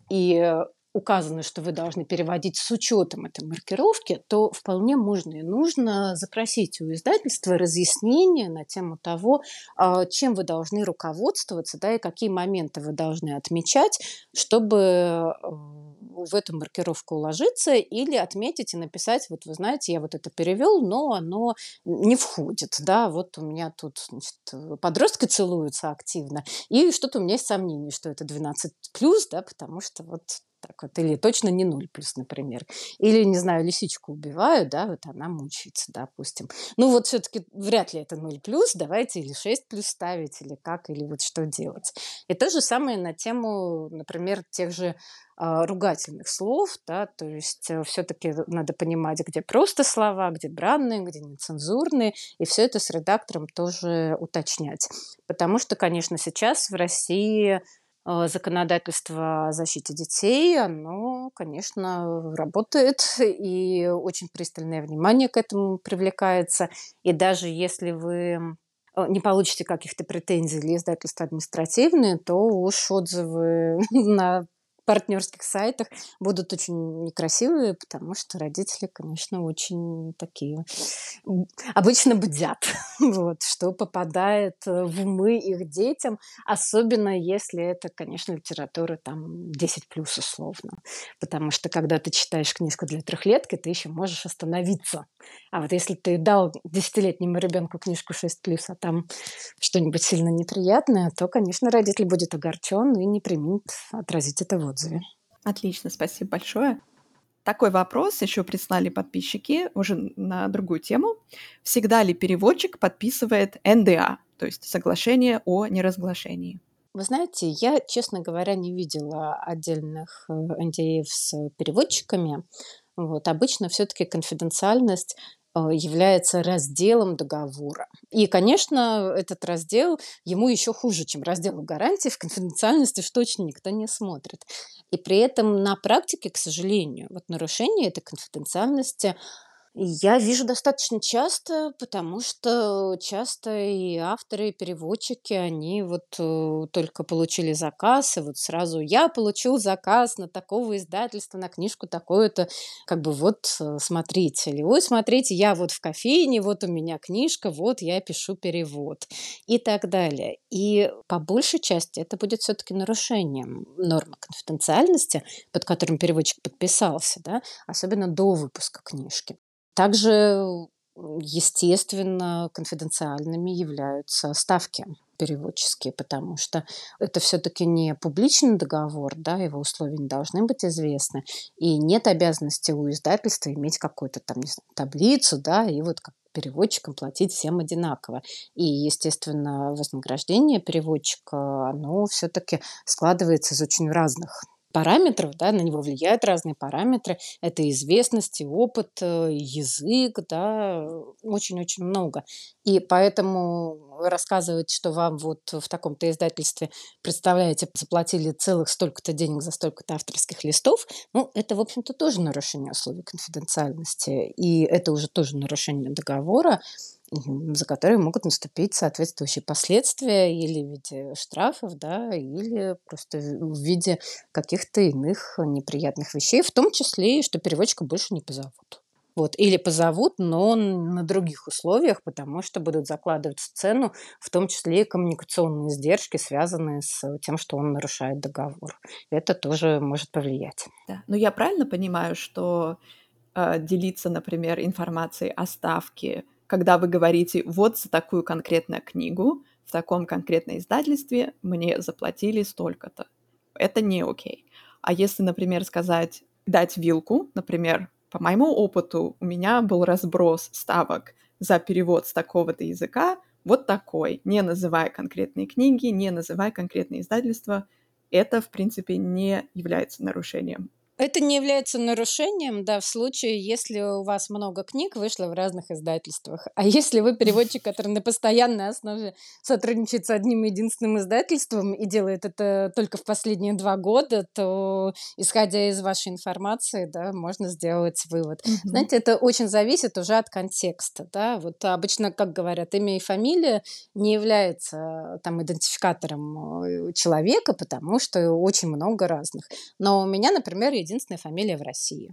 Speaker 2: и указано, что вы должны переводить с учетом этой маркировки, то вполне можно и нужно запросить у издательства разъяснение на тему того, а, чем вы должны руководствоваться, да, и какие моменты вы должны отмечать, чтобы э, в эту маркировку уложиться или отметить и написать, вот вы знаете, я вот это перевел, но оно не входит, да, вот у меня тут значит, подростки целуются активно, и что-то у меня есть сомнение, что это 12 плюс, да, потому что вот так вот, или точно не 0 плюс, например. Или, не знаю, лисичку убиваю, да, вот она мучается, допустим. Ну вот все-таки вряд ли это 0 плюс, давайте или 6 плюс ставить, или как, или вот что делать. И то же самое на тему, например, тех же а, ругательных слов, да, то есть э, все-таки надо понимать, где просто слова, где бранные, где нецензурные, и все это с редактором тоже уточнять. Потому что, конечно, сейчас в России законодательство о защите детей, оно, конечно, работает, и очень пристальное внимание к этому привлекается. И даже если вы э, не получите каких-то претензий или издательства административные, то уж отзывы на партнерских сайтах будут очень некрасивые, потому что родители, конечно, очень такие обычно бдят, вот, что попадает э, в умы их детям, особенно если это, конечно, литература там 10 плюс условно. Потому что когда ты читаешь книжку для трехлетки, ты еще можешь остановиться. А вот если ты дал десятилетнему ребенку книжку 6 плюс, а там что-нибудь сильно неприятное, то, конечно, родитель будет огорчен и не примет отразить это в отзыве.
Speaker 1: Отлично, спасибо большое. Такой вопрос еще прислали подписчики уже на другую тему. Всегда ли переводчик подписывает НДА, то есть соглашение о неразглашении?
Speaker 2: Вы знаете, я, честно говоря, не видела отдельных NDA э, с переводчиками. Вот. Обычно все-таки конфиденциальность является разделом договора. И, конечно, этот раздел ему еще хуже, чем раздел гарантии в конфиденциальности, что точно никто не смотрит. И при этом на практике, к сожалению, вот нарушение этой конфиденциальности я вижу достаточно часто, потому что часто и авторы, и переводчики, они вот э, только получили заказ, и вот сразу я получил заказ на такого издательства, на книжку такое-то, как бы вот э, смотрите, или ой, смотрите, я вот в кофейне, вот у меня книжка, вот я пишу перевод и так далее. И по большей части это будет все-таки нарушением нормы конфиденциальности, под которым переводчик подписался, да, особенно до выпуска книжки. Также, естественно, конфиденциальными являются ставки переводческие, потому что это все-таки не публичный договор, да, его условия не должны быть известны, и нет обязанности у издательства иметь какую-то там не знаю, таблицу, да, и вот как переводчикам платить всем одинаково. И, естественно, вознаграждение переводчика, оно все-таки складывается из очень разных параметров, да, на него влияют разные параметры. Это известность, опыт, э, язык, да, очень-очень много. И поэтому рассказывать, что вам вот в таком-то издательстве, представляете, заплатили целых столько-то денег за столько-то авторских листов, ну, это, в общем-то, тоже нарушение условий конфиденциальности. И это уже тоже нарушение договора за которые могут наступить соответствующие последствия или в виде штрафов, да, или просто в виде каких-то иных неприятных вещей, в том числе и что переводчика больше не позовут. Вот. Или позовут, но на других условиях, потому что будут закладывать в цену, в том числе и коммуникационные издержки, связанные с тем, что он нарушает договор. Это тоже может повлиять.
Speaker 1: Да. Но я правильно понимаю, что э, делиться, например, информацией о ставке когда вы говорите вот за такую конкретную книгу в таком конкретном издательстве мне заплатили столько-то. Это не окей. А если, например, сказать, дать вилку, например, по моему опыту у меня был разброс ставок за перевод с такого-то языка вот такой, не называя конкретные книги, не называя конкретные издательства, это, в принципе, не является нарушением.
Speaker 2: Это не является нарушением, да, в случае, если у вас много книг вышло в разных издательствах. А если вы переводчик, который на постоянной основе сотрудничает с одним единственным издательством и делает это только в последние два года, то, исходя из вашей информации, да, можно сделать вывод. Mm-hmm. Знаете, это очень зависит уже от контекста, да. Вот обычно, как говорят, имя и фамилия не является там идентификатором э, человека, потому что очень много разных. Но у меня, например, единственная фамилия в России.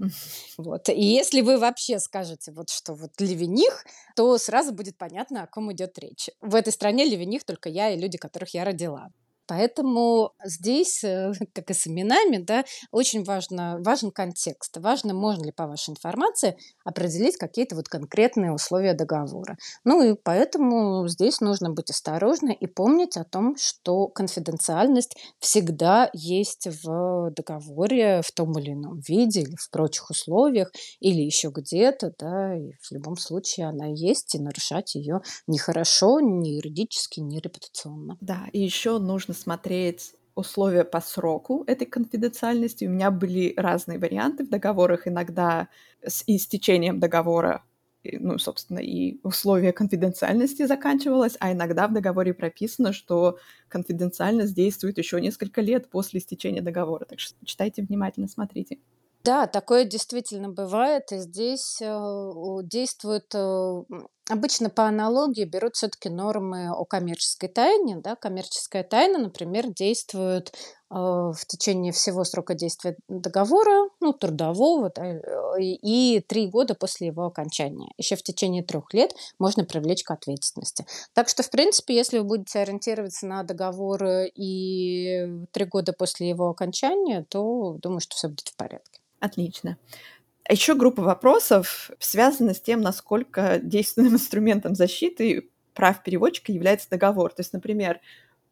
Speaker 2: Вот. И если вы вообще скажете, вот что вот Левиних, то сразу будет понятно, о ком идет речь. В этой стране Левиних только я и люди, которых я родила. Поэтому здесь, э, как и с именами, да, очень важно, важен контекст. Важно, можно ли по вашей информации определить какие-то вот конкретные условия договора. Ну и поэтому здесь нужно быть осторожны и помнить о том, что конфиденциальность всегда есть в договоре в том или ином виде или в прочих условиях или еще где-то, да, и в любом случае она есть, и нарушать ее нехорошо ни юридически, ни репутационно.
Speaker 1: Да, и еще нужно смотреть условия по сроку этой конфиденциальности. У меня были разные варианты в договорах. Иногда с истечением договора ну, собственно, и условия конфиденциальности заканчивалось, а иногда в договоре прописано, что конфиденциальность действует еще несколько лет после истечения договора. Так что читайте внимательно, смотрите.
Speaker 2: Да, такое действительно бывает, и здесь э, действуют э, обычно по аналогии берут все-таки нормы о коммерческой тайне. Да? Коммерческая тайна, например, действует э, в течение всего срока действия договора, ну, трудового, да, и три года после его окончания. Еще в течение трех лет можно привлечь к ответственности. Так что, в принципе, если вы будете ориентироваться на договор и три года после его окончания, то думаю, что все будет в порядке.
Speaker 1: Отлично. А еще группа вопросов связана с тем, насколько действенным инструментом защиты прав переводчика является договор. То есть, например,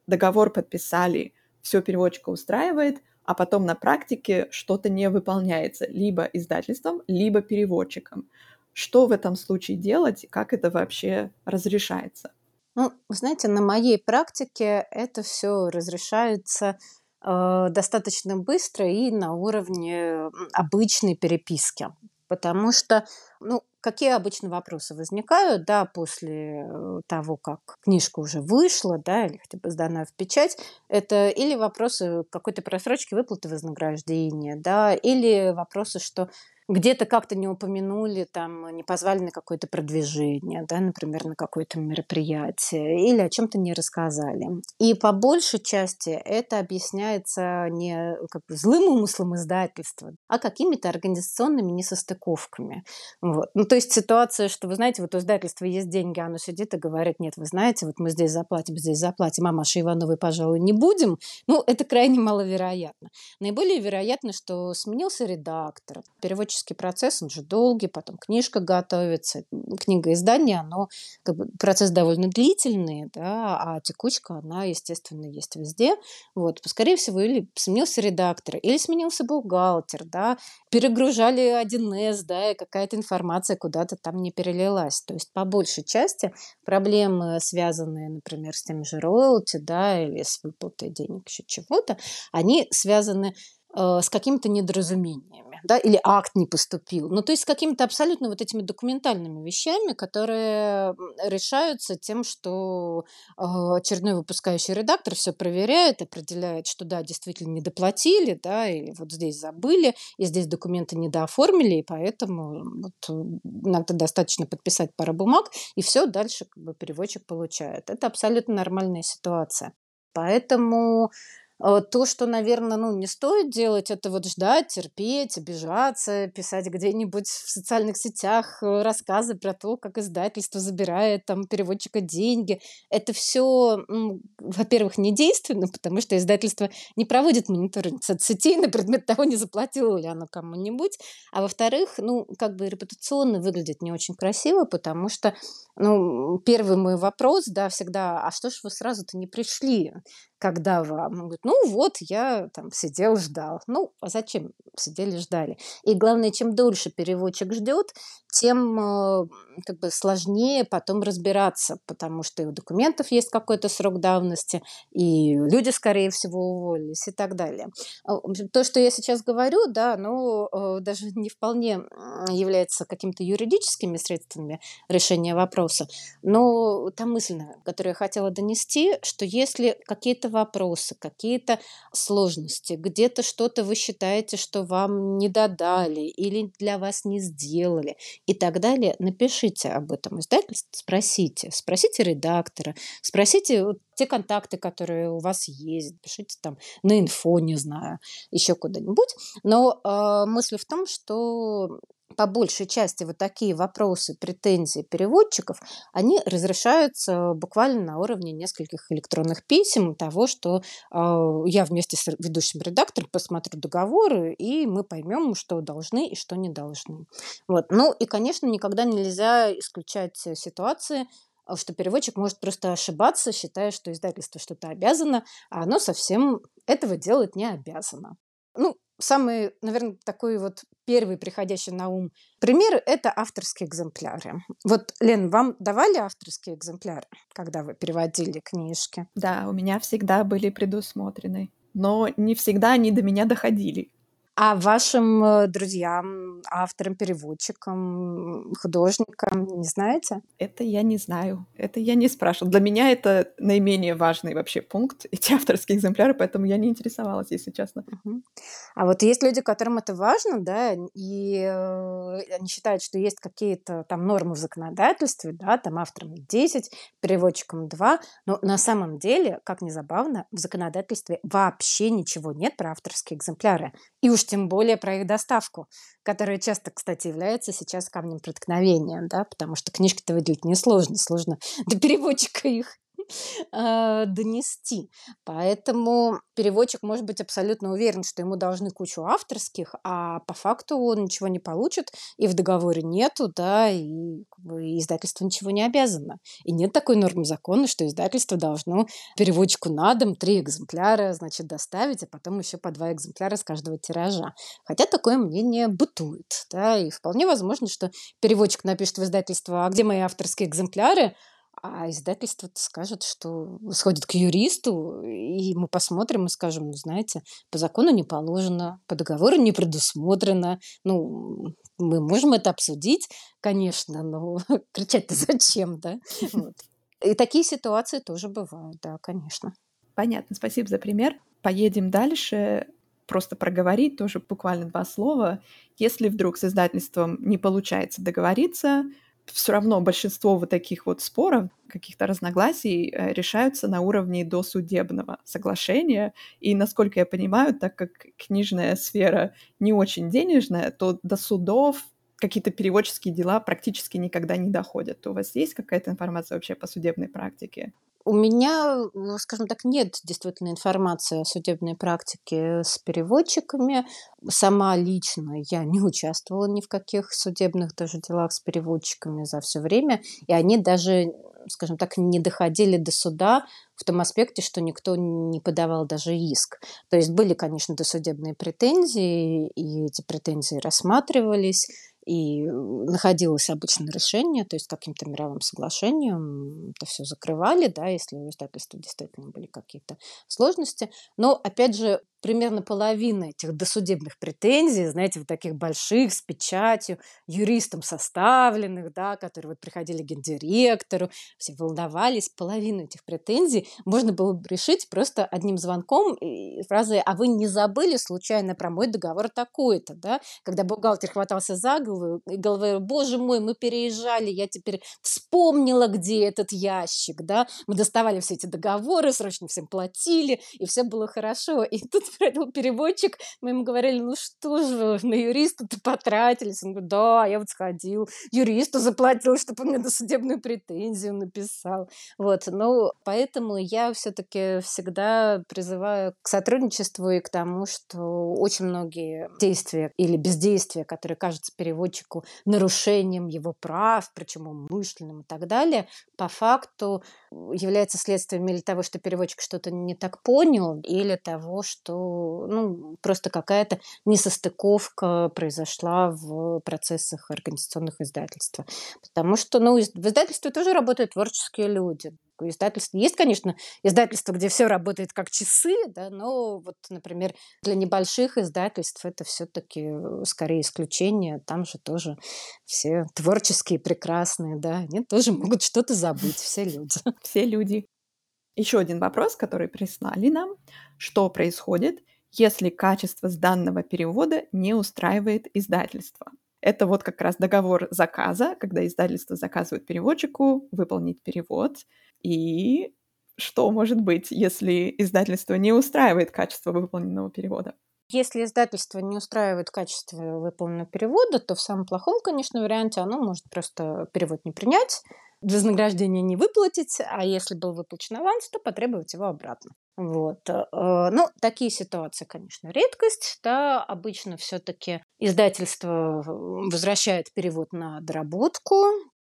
Speaker 1: договор подписали, все переводчика устраивает, а потом на практике что-то не выполняется либо издательством, либо переводчиком. Что в этом случае делать, как это вообще разрешается?
Speaker 2: Ну, вы знаете, на моей практике это все разрешается достаточно быстро и на уровне обычной переписки. Потому что, ну, какие обычно вопросы возникают, да, после э, того, как книжка уже вышла, да, или хотя бы сдана в печать, это или вопросы какой-то просрочки выплаты вознаграждения, да, или вопросы, что где-то как-то не упомянули, там, не позвали на какое-то продвижение, да, например, на какое-то мероприятие, или о чем-то не рассказали. И по большей части это объясняется не как бы злым умыслом издательства, а какими-то организационными несостыковками. Вот. Ну, то есть ситуация, что, вы знаете, вот у издательства есть деньги, оно сидит и говорит, нет, вы знаете, вот мы здесь заплатим, здесь заплатим, а Маши Ивановой, пожалуй, не будем. Ну, это крайне маловероятно. Наиболее вероятно, что сменился редактор, переводчик творческий процесс, он же долгий, потом книжка готовится, книга издания, оно как бы процесс довольно длительный, да, а текучка, она, естественно, есть везде. Вот, скорее всего, или сменился редактор, или сменился бухгалтер, да, перегружали 1С, да, и какая-то информация куда-то там не перелилась. То есть, по большей части, проблемы, связанные, например, с теми же роялти, да, или с выплатой денег еще чего-то, они связаны Э, с какими-то недоразумениями, да, или акт не поступил. Ну, то есть с какими-то абсолютно вот этими документальными вещами, которые решаются тем, что э, очередной выпускающий редактор все проверяет, определяет, что да, действительно не доплатили, да, или вот здесь забыли, и здесь документы недооформили, и поэтому вот э, иногда достаточно подписать пару бумаг, и все, дальше как бы переводчик получает. Это абсолютно нормальная ситуация. Поэтому Э, то, что, наверное, ну, не стоит делать, это вот ждать, терпеть, обижаться, писать где-нибудь в социальных сетях э, рассказы про то, как издательство забирает там переводчика деньги. Это все, во-первых, не действенно, потому что издательство не проводит мониторинг соцсетей на предмет того, не заплатило ли оно кому-нибудь. А во-вторых, ну, как бы репутационно выглядит не очень красиво, потому что, ну, первый мой вопрос, да, всегда, а что ж вы сразу-то не пришли? Когда вам? Он говорит, ну вот, я там сидел, ждал. Ну, а зачем сидели, ждали? И главное, чем дольше переводчик ждет, тем э, как бы сложнее потом разбираться, потому что и у документов есть какой-то срок давности, и люди, скорее всего, уволились и так далее. А, то, что я сейчас говорю, да, ну, даже не вполне является какими-то юридическими средствами решения вопроса, но та мысль, которую я хотела донести, что если какие-то вопросы, какие-то сложности, где-то что-то вы считаете, что вам не додали или для вас не сделали, и так далее, напишите об этом издательству, спросите. Спросите редактора, спросите те контакты, которые у вас есть, пишите там на инфо, не знаю, еще куда-нибудь. Но э, мысль в том, что по большей части вот такие вопросы, претензии переводчиков, они разрешаются буквально на уровне нескольких электронных писем того, что э, я вместе с ведущим редактором посмотрю договоры, и мы поймем, что должны и что не должны. Вот. Ну и, конечно, никогда нельзя исключать ситуации, что переводчик может просто ошибаться, считая, что издательство что-то обязано, а оно совсем этого делать не обязано. Ну, самый, наверное, такой вот первый приходящий на ум пример – это авторские экземпляры. Вот, Лен, вам давали авторские экземпляры, когда вы переводили книжки?
Speaker 1: Да, у меня всегда были предусмотрены, но не всегда они до меня доходили.
Speaker 2: А вашим э, друзьям, авторам, переводчикам, художникам не знаете?
Speaker 1: Это я не знаю. Это я не спрашивала. Для меня это наименее важный вообще пункт, эти авторские экземпляры, поэтому я не интересовалась, если честно.
Speaker 2: Угу. А вот есть люди, которым это важно, да, и э, они считают, что есть какие-то там нормы в законодательстве, да, там авторам 10, переводчикам 2, но на самом деле, как ни забавно, в законодательстве вообще ничего нет про авторские экземпляры. И уж тем более про их доставку, которая часто, кстати, является сейчас камнем преткновения, да, потому что книжки-то выделить несложно, сложно до переводчика их донести. Поэтому переводчик может быть абсолютно уверен, что ему должны кучу авторских, а по факту он ничего не получит, и в договоре нету, да, и, и издательство ничего не обязано. И нет такой нормы закона, что издательство должно переводчику на дом три экземпляра, значит, доставить, а потом еще по два экземпляра с каждого тиража. Хотя такое мнение бытует, да, и вполне возможно, что переводчик напишет в издательство, а где мои авторские экземпляры, а издательство скажет, что сходит к юристу, и мы посмотрим и скажем, ну, знаете, по закону не положено, по договору не предусмотрено. Ну, мы можем это обсудить, конечно, но кричать-то зачем, да? Вот. И такие ситуации тоже бывают, да, конечно.
Speaker 1: Понятно, спасибо за пример. Поедем дальше просто проговорить тоже буквально два слова. Если вдруг с издательством не получается договориться, все равно большинство вот таких вот споров, каких-то разногласий э, решаются на уровне досудебного соглашения. И, насколько я понимаю, так как книжная сфера не очень денежная, то до судов какие-то переводческие дела практически никогда не доходят. У вас есть какая-то информация вообще по судебной практике?
Speaker 2: У меня, ну, скажем так, нет действительно информации о судебной практике с переводчиками. Сама лично я не участвовала ни в каких судебных даже делах с переводчиками за все время, и они даже, скажем так, не доходили до суда в том аспекте, что никто не подавал даже иск. То есть были, конечно, досудебные претензии, и эти претензии рассматривались, и находилось обычно решение, то есть каким-то мировым соглашением это все закрывали, да, если у издательства действительно были какие-то сложности. Но, опять же, примерно половина этих досудебных претензий, знаете, вот таких больших, с печатью, юристом составленных, да, которые вот приходили к гендиректору, все волновались, половину этих претензий можно было бы решить просто одним звонком и фразой «А вы не забыли случайно про мой договор такой-то?» да? Когда бухгалтер хватался за голову и говорил «Боже мой, мы переезжали, я теперь вспомнила, где этот ящик», да? Мы доставали все эти договоры, срочно всем платили, и все было хорошо. И тут приходил переводчик, мы ему говорили, ну что же вы на юриста-то потратились? Он говорит, да, я вот сходил, юристу заплатил, чтобы он мне досудебную претензию написал. Вот, ну, поэтому я все-таки всегда призываю к сотрудничеству и к тому, что очень многие действия или бездействия, которые кажутся переводчику нарушением его прав, причем умышленным и так далее, по факту является следствием или того, что переводчик что-то не так понял, или того, что ну, просто какая-то несостыковка произошла в процессах организационных издательства. Потому что ну, в издательстве тоже работают творческие люди. Издательство. Есть, конечно, издательство, где все работает как часы, да, но вот, например, для небольших издательств это все-таки э, скорее исключение. Там же тоже все творческие, прекрасные, да, они тоже могут что-то забыть, все люди.
Speaker 1: Все люди. Еще один вопрос, который прислали нам. Что происходит, если качество сданного перевода не устраивает издательство? Это вот как раз договор заказа, когда издательство заказывает переводчику выполнить перевод. И что может быть, если издательство не устраивает качество выполненного перевода?
Speaker 2: Если издательство не устраивает качество выполненного перевода, то в самом плохом, конечно, варианте оно может просто перевод не принять, вознаграждение не выплатить, а если был выплачен аванс, то потребовать его обратно. Вот. Э, ну, такие ситуации, конечно, редкость. Да, обычно все-таки издательство возвращает перевод на доработку,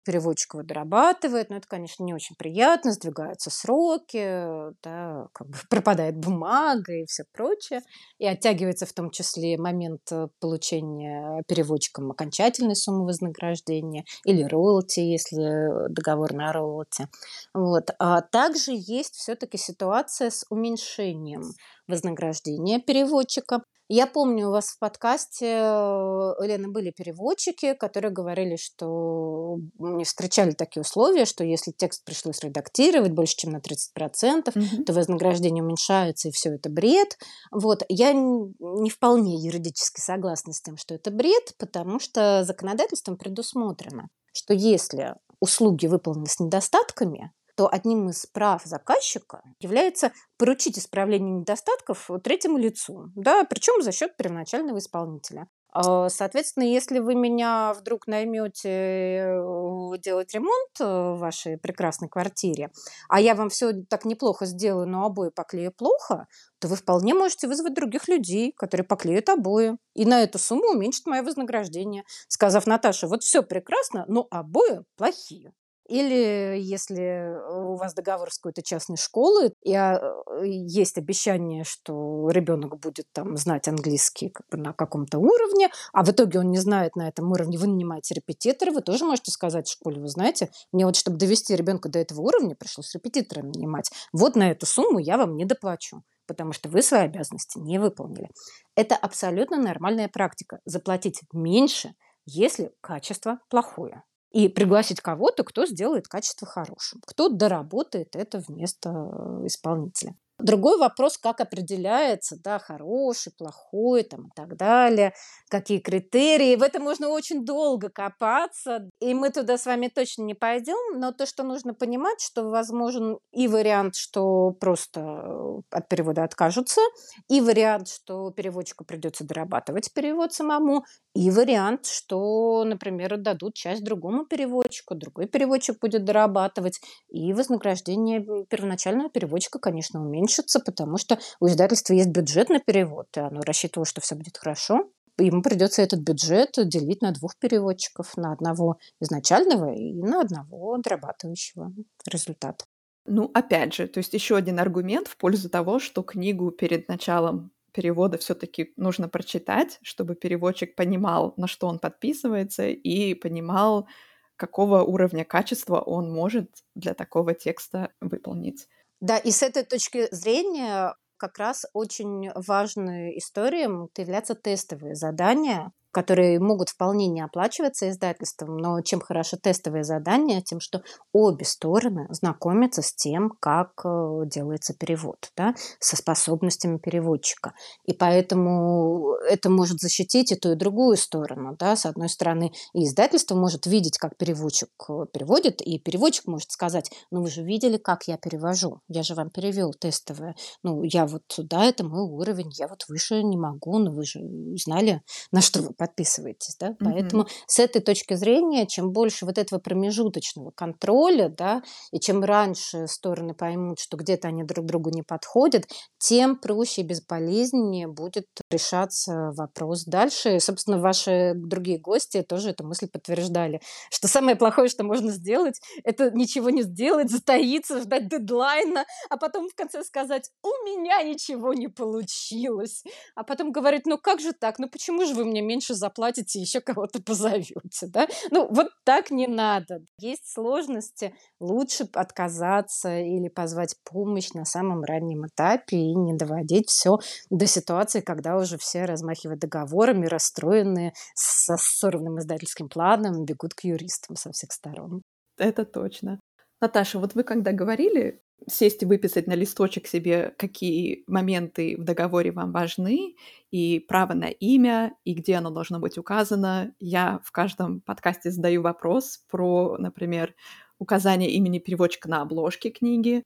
Speaker 2: переводчик его дорабатывает, но это, конечно, не очень приятно, сдвигаются сроки, да, как бы пропадает бумага и все прочее, и оттягивается в том числе момент э, получения переводчиком окончательной суммы вознаграждения или роялти, если договор на роялти. Вот. А также есть все-таки ситуация с уменьшением вознаграждения переводчика. Я помню, у вас в подкасте, э, Лена, были переводчики, которые говорили, что не встречали такие условия, что если текст пришлось редактировать больше, чем на 30%, mm-hmm. то вознаграждение уменьшается, и все это бред. Вот. Я не вполне юридически согласна с тем, что это бред, потому что законодательством предусмотрено, что если услуги выполнены с недостатками, то одним из прав заказчика является поручить исправление недостатков третьему лицу, да, причем за счет первоначального исполнителя. А, соответственно, если вы меня вдруг наймете э, делать ремонт э, в вашей прекрасной квартире, а я вам все так неплохо сделаю, но обои поклею плохо, то вы вполне можете вызвать других людей, которые поклеят обои. И на эту сумму уменьшить мое вознаграждение, сказав Наташе, вот все прекрасно, но обои плохие. Или если у вас договор с какой-то частной школой, и а, есть обещание, что ребенок будет там знать английский как бы на каком-то уровне, а в итоге он не знает на этом уровне, вы нанимаете репетитора, вы тоже можете сказать в школе, вы знаете, мне вот чтобы довести ребенка до этого уровня, пришлось репетитора нанимать. Вот на эту сумму я вам не доплачу потому что вы свои обязанности не выполнили. Это абсолютно нормальная практика. Заплатить меньше, если качество плохое и пригласить кого-то, кто сделает качество хорошим, кто доработает это вместо э, исполнителя. Другой вопрос, как определяется, да, хороший, плохой, там, и так далее, какие критерии. В этом можно очень долго копаться, и мы туда с вами точно не пойдем, но то, что нужно понимать, что возможен и вариант, что просто от перевода откажутся, и вариант, что переводчику придется дорабатывать перевод самому, и вариант, что, например, отдадут часть другому переводчику, другой переводчик будет дорабатывать, и вознаграждение первоначального переводчика, конечно, уменьшится уменьшится, потому что у издательства есть бюджет на перевод, и оно рассчитывало, что все будет хорошо. Ему придется этот бюджет делить на двух переводчиков, на одного изначального и на одного дорабатывающего результат.
Speaker 1: Ну, опять же, то есть еще один аргумент в пользу того, что книгу перед началом перевода все-таки нужно прочитать, чтобы переводчик понимал, на что он подписывается, и понимал, какого уровня качества он может для такого текста выполнить.
Speaker 2: Да, и с этой точки зрения как раз очень важной историей являться тестовые задания, которые могут вполне не оплачиваться издательством, но чем хорошо тестовые задания, тем, что обе стороны знакомятся с тем, как э, делается перевод, да, со способностями переводчика. И поэтому это может защитить и ту, и другую сторону. Да. С одной стороны, и издательство может видеть, как переводчик э, переводит, и переводчик может сказать, ну вы же видели, как я перевожу, я же вам перевел тестовое, ну я вот, да, это мой уровень, я вот выше не могу, но вы же знали, на что вы подписываетесь, да, mm-hmm. поэтому с этой точки зрения, чем больше вот этого промежуточного контроля, да, и чем раньше стороны поймут, что где-то они друг другу не подходят, тем проще и безболезненнее будет решаться вопрос дальше. И, собственно, ваши другие гости тоже эту мысль подтверждали, что самое плохое, что можно сделать, это ничего не сделать, затаиться, ждать дедлайна, а потом в конце сказать, у меня ничего не получилось. А потом говорить, ну как же так, ну почему же вы мне меньше больше заплатите, еще кого-то позовете, да? Ну, вот так не надо. Есть сложности, лучше отказаться или позвать помощь на самом раннем этапе и не доводить все до ситуации, когда уже все размахивают договорами, расстроенные, со сорванным издательским планом, бегут к юристам со всех сторон.
Speaker 1: Это точно. Наташа, вот вы когда говорили, сесть и выписать на листочек себе, какие моменты в договоре вам важны, и право на имя, и где оно должно быть указано. Я в каждом подкасте задаю вопрос про, например, указание имени переводчика на обложке книги.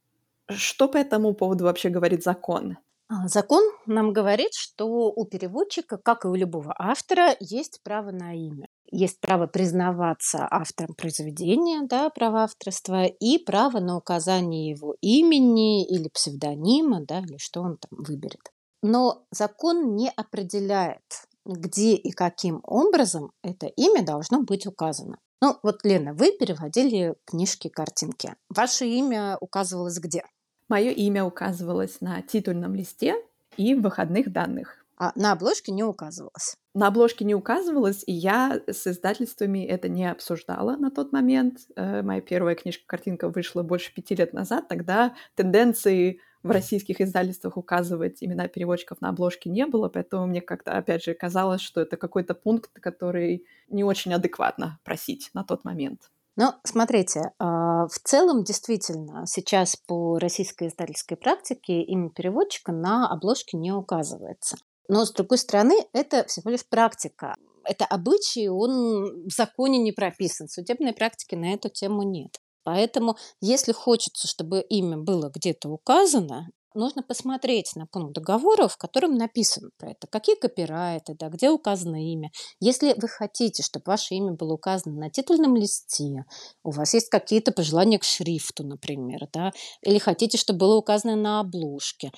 Speaker 1: Что по этому поводу вообще говорит закон?
Speaker 2: А, закон нам говорит, что у переводчика, как и у любого автора, есть право на имя. Есть право признаваться автором произведения, да, право авторства, и право на указание его имени или псевдонима, да, или что он там выберет. Но закон не определяет, где и каким образом это имя должно быть указано. Ну, вот, Лена, вы переводили книжки, картинки. Ваше имя указывалось где?
Speaker 1: Мое имя указывалось на титульном листе и в выходных данных.
Speaker 2: А на обложке не указывалось?
Speaker 1: На обложке не указывалось, и я с издательствами это не обсуждала на тот момент. Э, моя первая книжка-картинка вышла больше пяти лет назад. Тогда тенденции в российских издательствах указывать имена переводчиков на обложке не было, поэтому мне как-то, опять же, казалось, что это какой-то пункт, который не очень адекватно просить на тот момент.
Speaker 2: Ну, смотрите, а, в целом действительно сейчас по российской издательской практике имя переводчика на обложке не указывается. Но, с другой стороны, это всего лишь практика. Это обычай, он в законе не прописан. Судебной практики на эту тему нет. Поэтому, если хочется, чтобы имя было где-то указано, нужно посмотреть на пункт договора, в котором написано про это, какие копирайты, да, где указано имя. Если вы хотите, чтобы ваше имя было указано на титульном листе, у вас есть какие-то пожелания к шрифту, например, да, или хотите, чтобы было указано на обложке,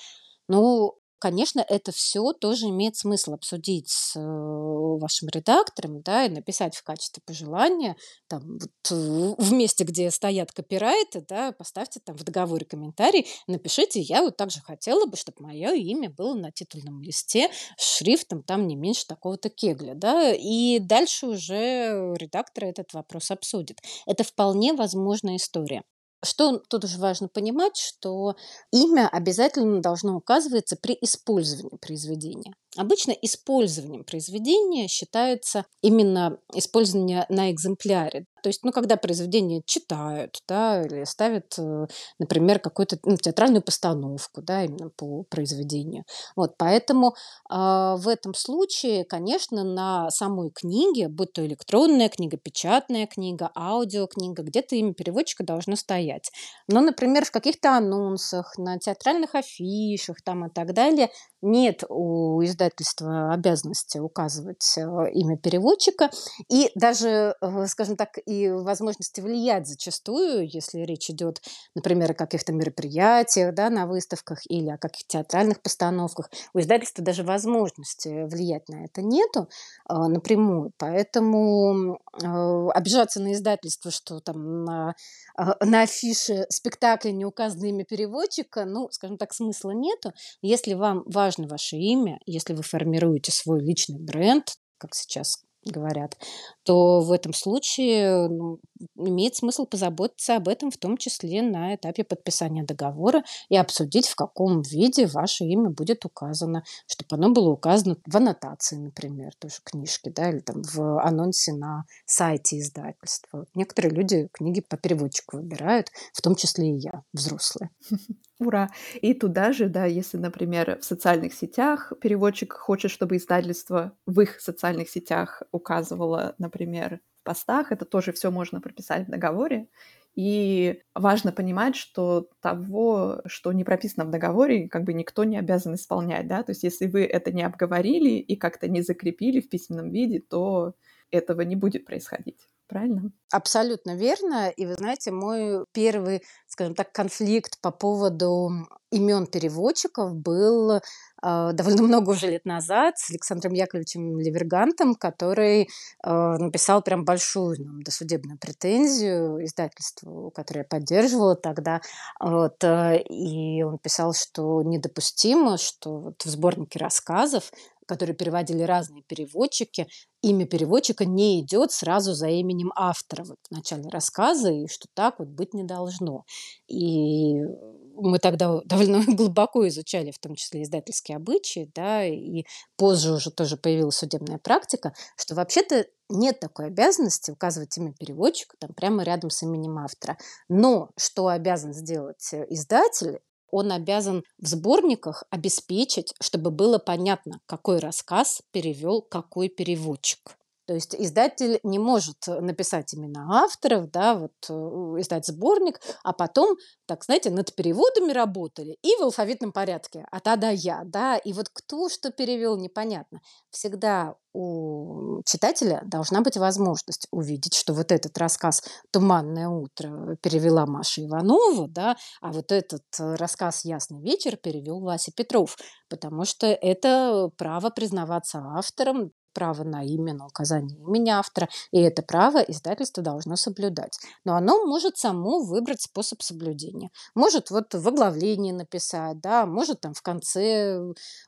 Speaker 2: ну, конечно, это все тоже имеет смысл обсудить с э, вашим редактором, да, и написать в качестве пожелания, там, вот, в месте, где стоят копирайты, да, поставьте там в договоре комментарий, напишите, я вот также хотела бы, чтобы мое имя было на титульном листе шрифтом там не меньше такого-то кегля, да, и дальше уже редактор этот вопрос обсудит. Это вполне возможная история. Что тут уже важно понимать, что имя обязательно должно указываться при использовании произведения. Обычно использованием произведения считается именно использование на экземпляре. То есть, ну, когда произведение читают, да, или ставят, э, например, какую-то ну, театральную постановку, да, именно по произведению. Вот, поэтому э, в этом случае, конечно, на самой книге, будь то электронная книга, печатная книга, аудиокнига, где-то имя переводчика должно стоять. Но, например, в каких-то анонсах, на театральных афишах там и так далее нет у издательства обязанности указывать э, имя переводчика, и даже, э, скажем так, и возможности влиять зачастую, если речь идет, например, о каких-то мероприятиях, да, на выставках или о каких-то театральных постановках, у издательства даже возможности влиять на это нету э, напрямую, поэтому обижаться на издательство, что там на, на афише спектакля не указано имя переводчика, ну, скажем так, смысла нету. Если вам важно важно ваше имя, если вы формируете свой личный бренд, как сейчас говорят, то в этом случае ну, имеет смысл позаботиться об этом, в том числе на этапе подписания договора и обсудить, в каком виде ваше имя будет указано, чтобы оно было указано в аннотации, например, тоже книжки, да, или там в анонсе на сайте издательства. Некоторые люди книги по переводчику выбирают, в том числе и я, взрослые.
Speaker 1: Ура! И туда же, да, если, например, в социальных сетях переводчик хочет, чтобы издательство в их социальных сетях указывало, например, в постах, это тоже все можно прописать в договоре. И важно понимать, что того, что не прописано в договоре, как бы никто не обязан исполнять, да, то есть если вы это не обговорили и как-то не закрепили в письменном виде, то этого не будет происходить правильно?
Speaker 2: Абсолютно верно. И вы знаете, мой первый, скажем так, конфликт по поводу имен переводчиков был э, довольно много уже лет назад с Александром Яковлевичем Левергантом, который э, написал прям большую нам досудебную претензию издательству, которое я поддерживала тогда. Вот, э, и он писал, что недопустимо, что вот в сборнике рассказов которые переводили разные переводчики, имя переводчика не идет сразу за именем автора вот в начале рассказа, и что так вот быть не должно. И мы тогда довольно глубоко изучали, в том числе издательские обычаи, да, и позже уже тоже появилась судебная практика, что вообще-то нет такой обязанности указывать имя переводчика там прямо рядом с именем автора. Но что обязан сделать издатель, он обязан в сборниках обеспечить, чтобы было понятно, какой рассказ перевел какой переводчик. То есть издатель не может написать имена авторов, да, вот э, издать сборник, а потом, так знаете, над переводами работали и в алфавитном порядке А до Я, да, и вот кто что перевел, непонятно. Всегда у читателя должна быть возможность увидеть, что вот этот рассказ «Туманное утро» перевела Маша Иванова, да, а вот этот рассказ «Ясный вечер» перевел Вася Петров, потому что это право признаваться автором, право на имя, на указание имени автора, и это право издательство должно соблюдать. Но оно может само выбрать способ соблюдения. Может вот в оглавлении написать, да, может там в конце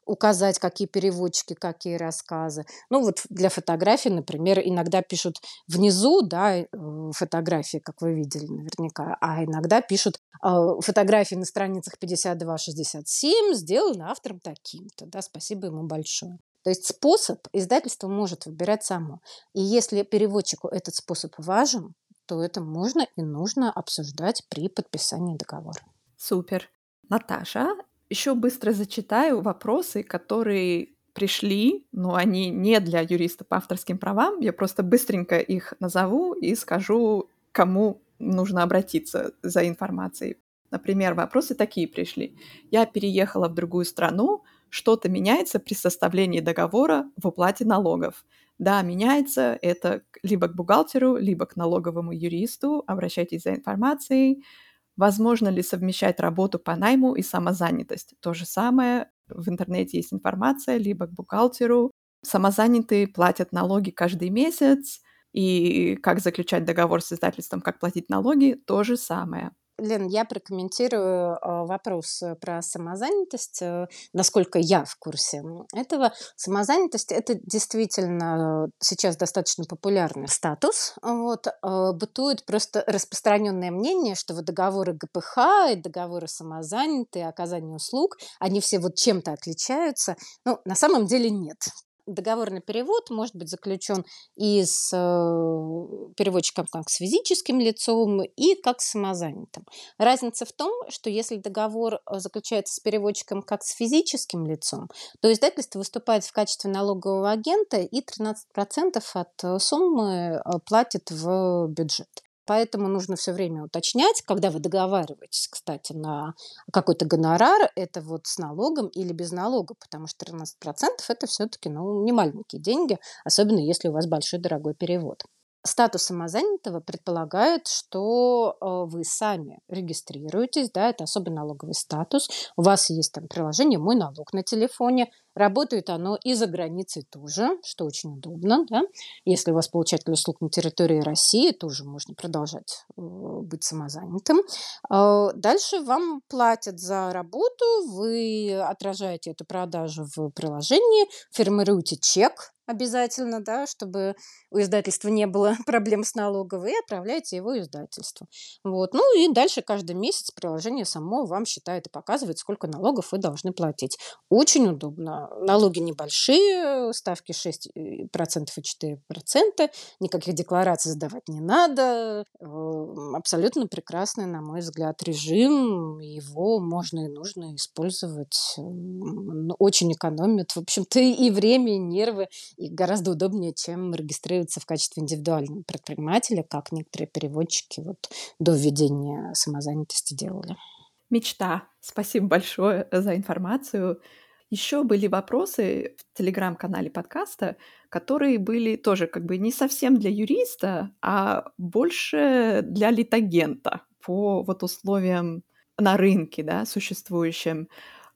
Speaker 2: указать, какие переводчики, какие рассказы. Ну вот для фотографий, например, иногда пишут внизу, да, э, фотографии, как вы видели наверняка, а иногда пишут э, фотографии на страницах 52-67 сделаны автором таким-то, да, спасибо ему большое. То есть способ издательство может выбирать само. И если переводчику этот способ важен, то это можно и нужно обсуждать при подписании договора.
Speaker 1: Супер. Наташа, еще быстро зачитаю вопросы, которые пришли, но они не для юриста по авторским правам. Я просто быстренько их назову и скажу, кому нужно обратиться за информацией. Например, вопросы такие пришли. Я переехала в другую страну, что-то меняется при составлении договора в уплате налогов. Да, меняется это либо к бухгалтеру, либо к налоговому юристу. Обращайтесь за информацией. Возможно ли совмещать работу по найму и самозанятость? То же самое. В интернете есть информация, либо к бухгалтеру. Самозанятые платят налоги каждый месяц. И как заключать договор с издательством, как платить налоги, то же самое.
Speaker 2: Лен, я прокомментирую а, вопрос э, про самозанятость, э, насколько я в курсе этого. Самозанятость – это действительно сейчас достаточно популярный статус. Вот. Бытует просто распространенное мнение, что вот договоры ГПХ и договоры самозанятые, оказание услуг, они все вот чем-то отличаются. Ну, на самом деле нет договорный перевод может быть заключен и с э, переводчиком как с физическим лицом, и как с самозанятым. Разница в том, что если договор э, заключается с переводчиком как с физическим лицом, то издательство выступает в качестве налогового агента и 13% от э, суммы платит в бюджет. Поэтому нужно все время уточнять, когда вы договариваетесь, кстати, на какой-то гонорар, это вот с налогом или без налога, потому что 13% это все-таки ну, не маленькие деньги, особенно если у вас большой дорогой перевод. Статус самозанятого предполагает, что э, вы сами регистрируетесь, да, это особый налоговый статус. У вас есть там приложение «Мой налог» на телефоне, Работает оно и за границей тоже, что очень удобно. Да? Если у вас получатель услуг на территории России, тоже можно продолжать э, быть самозанятым. Э, дальше вам платят за работу, вы отражаете эту продажу в приложении, формируете чек обязательно, да, чтобы у издательства не было проблем с налоговой, и отправляете его издательству. Вот. Ну и дальше каждый месяц приложение само вам считает и показывает, сколько налогов вы должны платить. Очень удобно. Налоги небольшие, ставки 6% и 4%, никаких деклараций сдавать не надо. Абсолютно прекрасный, на мой взгляд, режим. Его можно и нужно использовать. Очень экономит, в общем-то, и время, и нервы, и гораздо удобнее, чем регистрироваться в качестве индивидуального предпринимателя, как некоторые переводчики вот до введения самозанятости делали.
Speaker 1: Мечта. Спасибо большое за информацию. Еще были вопросы в телеграм-канале подкаста, которые были тоже как бы не совсем для юриста, а больше для литагента по вот условиям на рынке, да, существующим.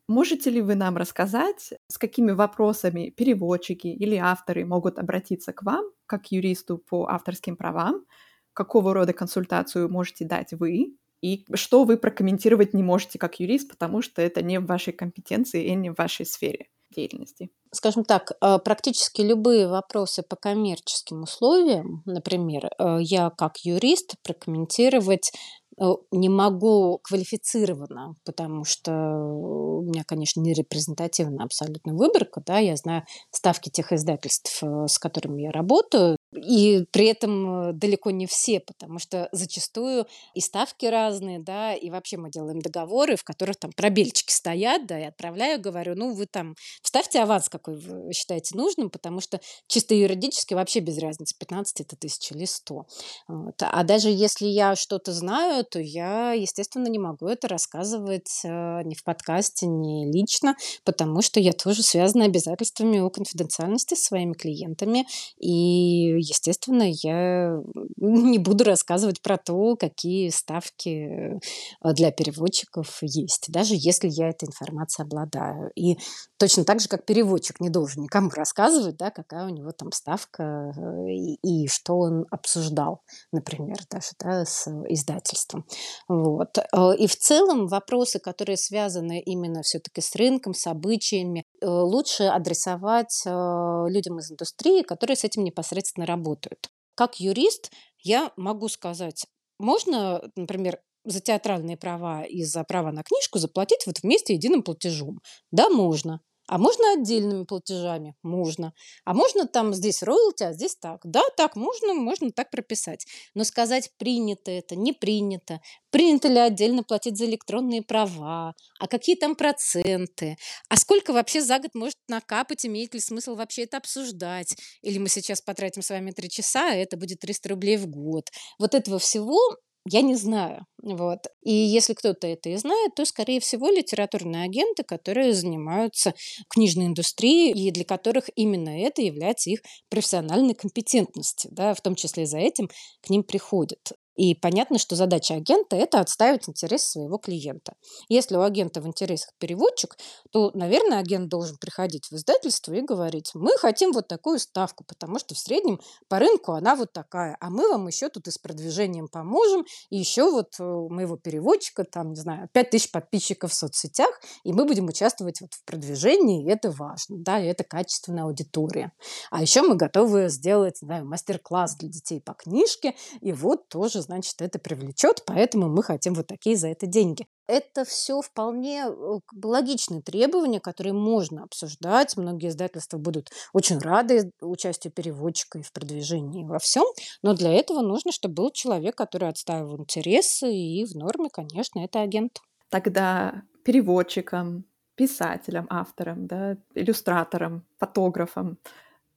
Speaker 1: Можете ли вы нам рассказать, с какими вопросами переводчики или авторы могут обратиться к вам, как юристу по авторским правам? Какого рода консультацию можете дать вы? И что вы прокомментировать не можете как юрист, потому что это не в вашей компетенции и не в вашей сфере деятельности.
Speaker 2: Скажем так, э, практически любые вопросы по коммерческим условиям, например, э, я как юрист прокомментировать э, не могу квалифицированно, потому что у меня, конечно, не репрезентативная абсолютно выборка, да, я знаю ставки тех издательств, с которыми я работаю, и при этом э, далеко не все, потому что зачастую и ставки разные, да, и вообще мы делаем договоры, в которых там пробельчики стоят, да, и отправляю, говорю, ну, вы там вставьте аванс, какой вы считаете нужным, потому что чисто юридически вообще без разницы, 15 это тысяча или 100. Вот. А даже если я что-то знаю, то я, естественно, не могу это рассказывать э, ни в подкасте, ни лично, потому что я тоже связана обязательствами о конфиденциальности с своими клиентами, и, естественно, я не буду рассказывать про то, какие ставки э, для переводчиков есть, даже если я этой информацией обладаю. И точно так же, как переводчик не должен никому рассказывать, да, какая у него там ставка э, и, и что он обсуждал, например, даже да, с издательством. Вот. Э, и в целом вопросы, которые связаны именно все-таки с рынком, с обычаями, лучше адресовать людям из индустрии, которые с этим непосредственно работают. Как юрист я могу сказать, можно, например, за театральные права и за право на книжку заплатить вот вместе единым платежом? Да, можно. А можно отдельными платежами? Можно. А можно там здесь роялти, а здесь так? Да, так можно, можно так прописать. Но сказать, принято это, не принято, принято ли отдельно платить за электронные права, а какие там проценты, а сколько вообще за год может накапать, имеет ли смысл вообще это обсуждать, или мы сейчас потратим с вами три часа, а это будет 300 рублей в год. Вот этого всего я не знаю. Вот. И если кто-то это и знает, то, скорее всего, литературные агенты, которые занимаются книжной индустрией и для которых именно это является их профессиональной компетентностью. Да, в том числе за этим к ним приходят. И понятно, что задача агента – это отстаивать интересы своего клиента. Если у агента в интересах переводчик, то, наверное, агент должен приходить в издательство и говорить, мы хотим вот такую ставку, потому что в среднем по рынку она вот такая, а мы вам еще тут и с продвижением поможем, и еще вот э, у моего переводчика, там, не знаю, 5000 подписчиков в соцсетях, и мы будем участвовать вот в продвижении, и это важно, да, и это качественная аудитория. А еще мы готовы сделать, знаю, мастер-класс для детей по книжке, и вот тоже значит, это привлечет, поэтому мы хотим вот такие за это деньги. Это все вполне э, логичные требования, которые можно обсуждать. Многие издательства будут очень рады участию переводчика и в продвижении во всем. Но для этого нужно, чтобы был человек, который отстаивал интересы, и в норме, конечно, это агент.
Speaker 1: Тогда переводчикам, писателям, авторам, да, иллюстраторам, фотографам,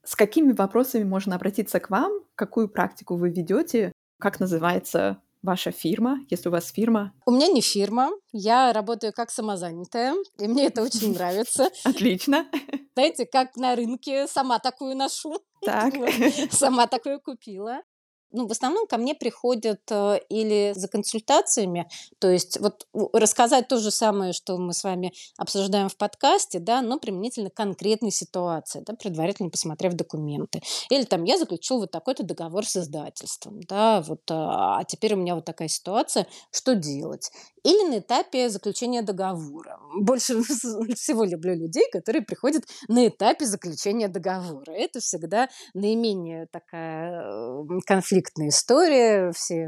Speaker 1: с какими вопросами можно обратиться к вам? Какую практику вы ведете как называется ваша фирма, если у вас фирма?
Speaker 2: У меня не фирма, я работаю как самозанятая, и мне это очень нравится.
Speaker 1: Отлично.
Speaker 2: Знаете, как на рынке, сама такую ношу.
Speaker 1: Так.
Speaker 2: Сама такую купила ну, в основном ко мне приходят э, или за консультациями, то есть вот рассказать то же самое, что мы с вами обсуждаем в подкасте, да, но применительно конкретной ситуации, да, предварительно посмотрев документы. Или там я заключил вот такой-то договор с издательством, да, вот, а, а теперь у меня вот такая ситуация, что делать? Или на этапе заключения договора. Больше всего люблю людей, которые приходят на этапе заключения договора. Это всегда наименее такая конфликтная конфликтная история, все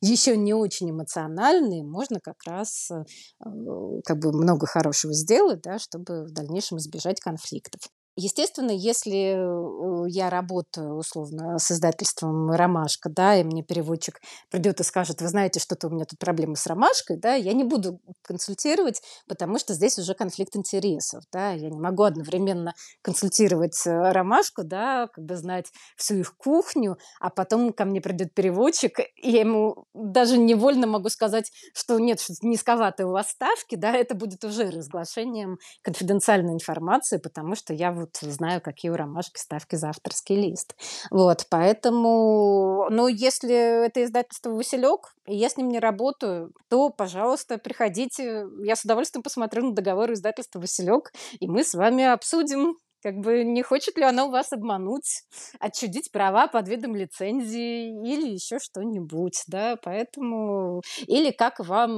Speaker 2: еще не очень эмоциональные, можно как раз э, как бы много хорошего сделать, да, чтобы в дальнейшем избежать конфликтов. Естественно, если э, я работаю условно с издательством «Ромашка», да, и мне переводчик придет и скажет, вы знаете, что-то у меня тут проблемы с «Ромашкой», да, я не буду консультировать, потому что здесь уже конфликт интересов, да, я не могу одновременно консультировать э, «Ромашку», да, как бы знать всю их кухню, а потом ко мне придет переводчик, и я ему даже невольно могу сказать, что нет, что низковатые у вас ставки, да, это будет уже разглашением конфиденциальной информации, потому что я вот вот знаю, какие у ромашки ставки за авторский лист. Вот, поэтому, ну, если это издательство «Василек», и я с ним не работаю, то, пожалуйста, приходите. Я с удовольствием посмотрю на договор издательства «Василек», и мы с вами обсудим, как бы не хочет ли оно вас обмануть, отчудить права под видом лицензии или еще что-нибудь, да, поэтому... Или как вам,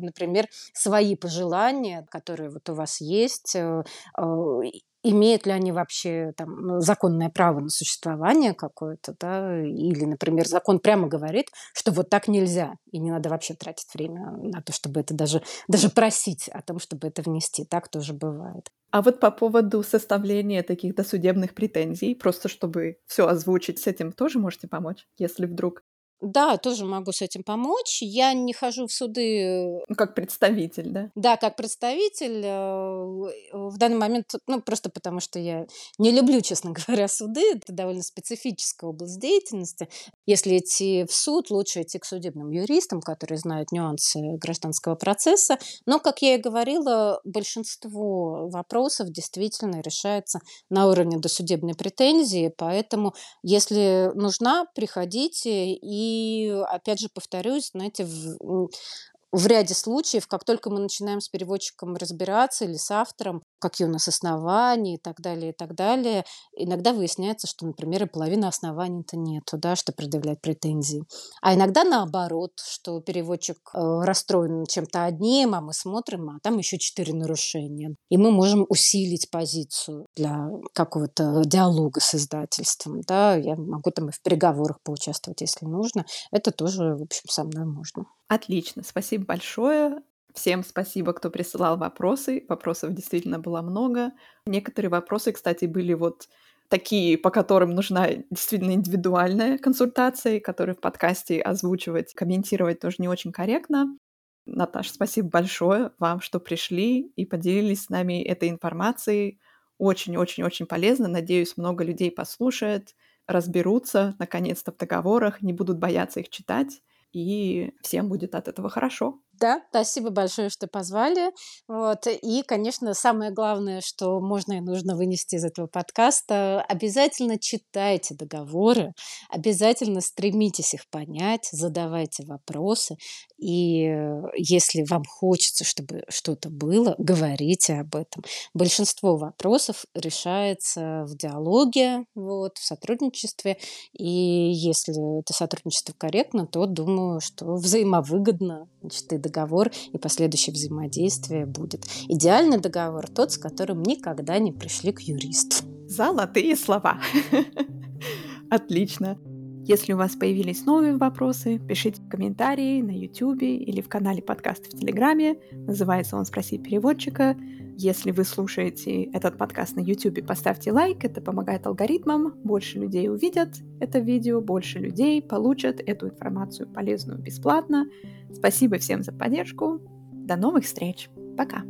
Speaker 2: например, свои пожелания, которые вот у вас есть, э, э, имеют ли они вообще там, законное право на существование какое-то, да, или, например, закон прямо говорит, что вот так нельзя, и не надо вообще тратить время на то, чтобы это даже, даже просить о том, чтобы это внести. Так тоже бывает.
Speaker 1: А вот по поводу составления таких досудебных претензий, просто чтобы все озвучить, с этим тоже можете помочь, если вдруг
Speaker 2: да, тоже могу с этим помочь. Я не хожу в суды. Э,
Speaker 1: как представитель, да?
Speaker 2: Да, как представитель. Э, в данный момент, ну, просто потому что я не люблю, честно говоря, суды. Это довольно специфическая область деятельности. Если идти в суд, лучше идти к судебным юристам, которые знают нюансы гражданского процесса. Но, как я и говорила, большинство вопросов действительно решается на уровне досудебной претензии. Поэтому, если нужна, приходите и опять же повторюсь, знаете, в, в ряде случаев, как только мы начинаем с переводчиком разбираться или с автором, какие у нас основания и так далее, и так далее, иногда выясняется, что, например, и половины оснований-то нету, да, что предъявлять претензии. А иногда наоборот, что переводчик э, расстроен чем-то одним, а мы смотрим, а там еще четыре нарушения. И мы можем усилить позицию для какого-то диалога с издательством. Да. Я могу там и в переговорах поучаствовать, если нужно. Это тоже, в общем, со мной можно.
Speaker 1: Отлично, спасибо большое. Всем спасибо, кто присылал вопросы. Вопросов действительно было много. Некоторые вопросы, кстати, были вот такие, по которым нужна действительно индивидуальная консультация, которые в подкасте озвучивать, комментировать тоже не очень корректно. Наташа, спасибо большое вам, что пришли и поделились с нами этой информацией. Очень-очень-очень полезно. Надеюсь, много людей послушает, разберутся наконец-то в договорах, не будут бояться их читать и всем будет от этого хорошо.
Speaker 2: Да, спасибо большое, что позвали. Вот. И, конечно, самое главное, что можно и нужно вынести из этого подкаста, обязательно читайте договоры, обязательно стремитесь их понять, задавайте вопросы. И э, если вам хочется, чтобы что-то было, говорите об этом. Большинство вопросов решается в диалоге, вот, в сотрудничестве. И если это сотрудничество корректно, то думаю, что взаимовыгодно значит, и договор, и последующее взаимодействие будет. Идеальный договор тот, с которым никогда не пришли к юристу.
Speaker 1: Золотые слова. Отлично. Если у вас появились новые вопросы, пишите комментарии на YouTube или в канале подкаста в Телеграме. Называется он «Спроси переводчика». Если вы слушаете этот подкаст на YouTube, поставьте лайк, это помогает алгоритмам, больше людей увидят это видео, больше людей получат эту информацию полезную бесплатно. Спасибо всем за поддержку. До новых встреч. Пока.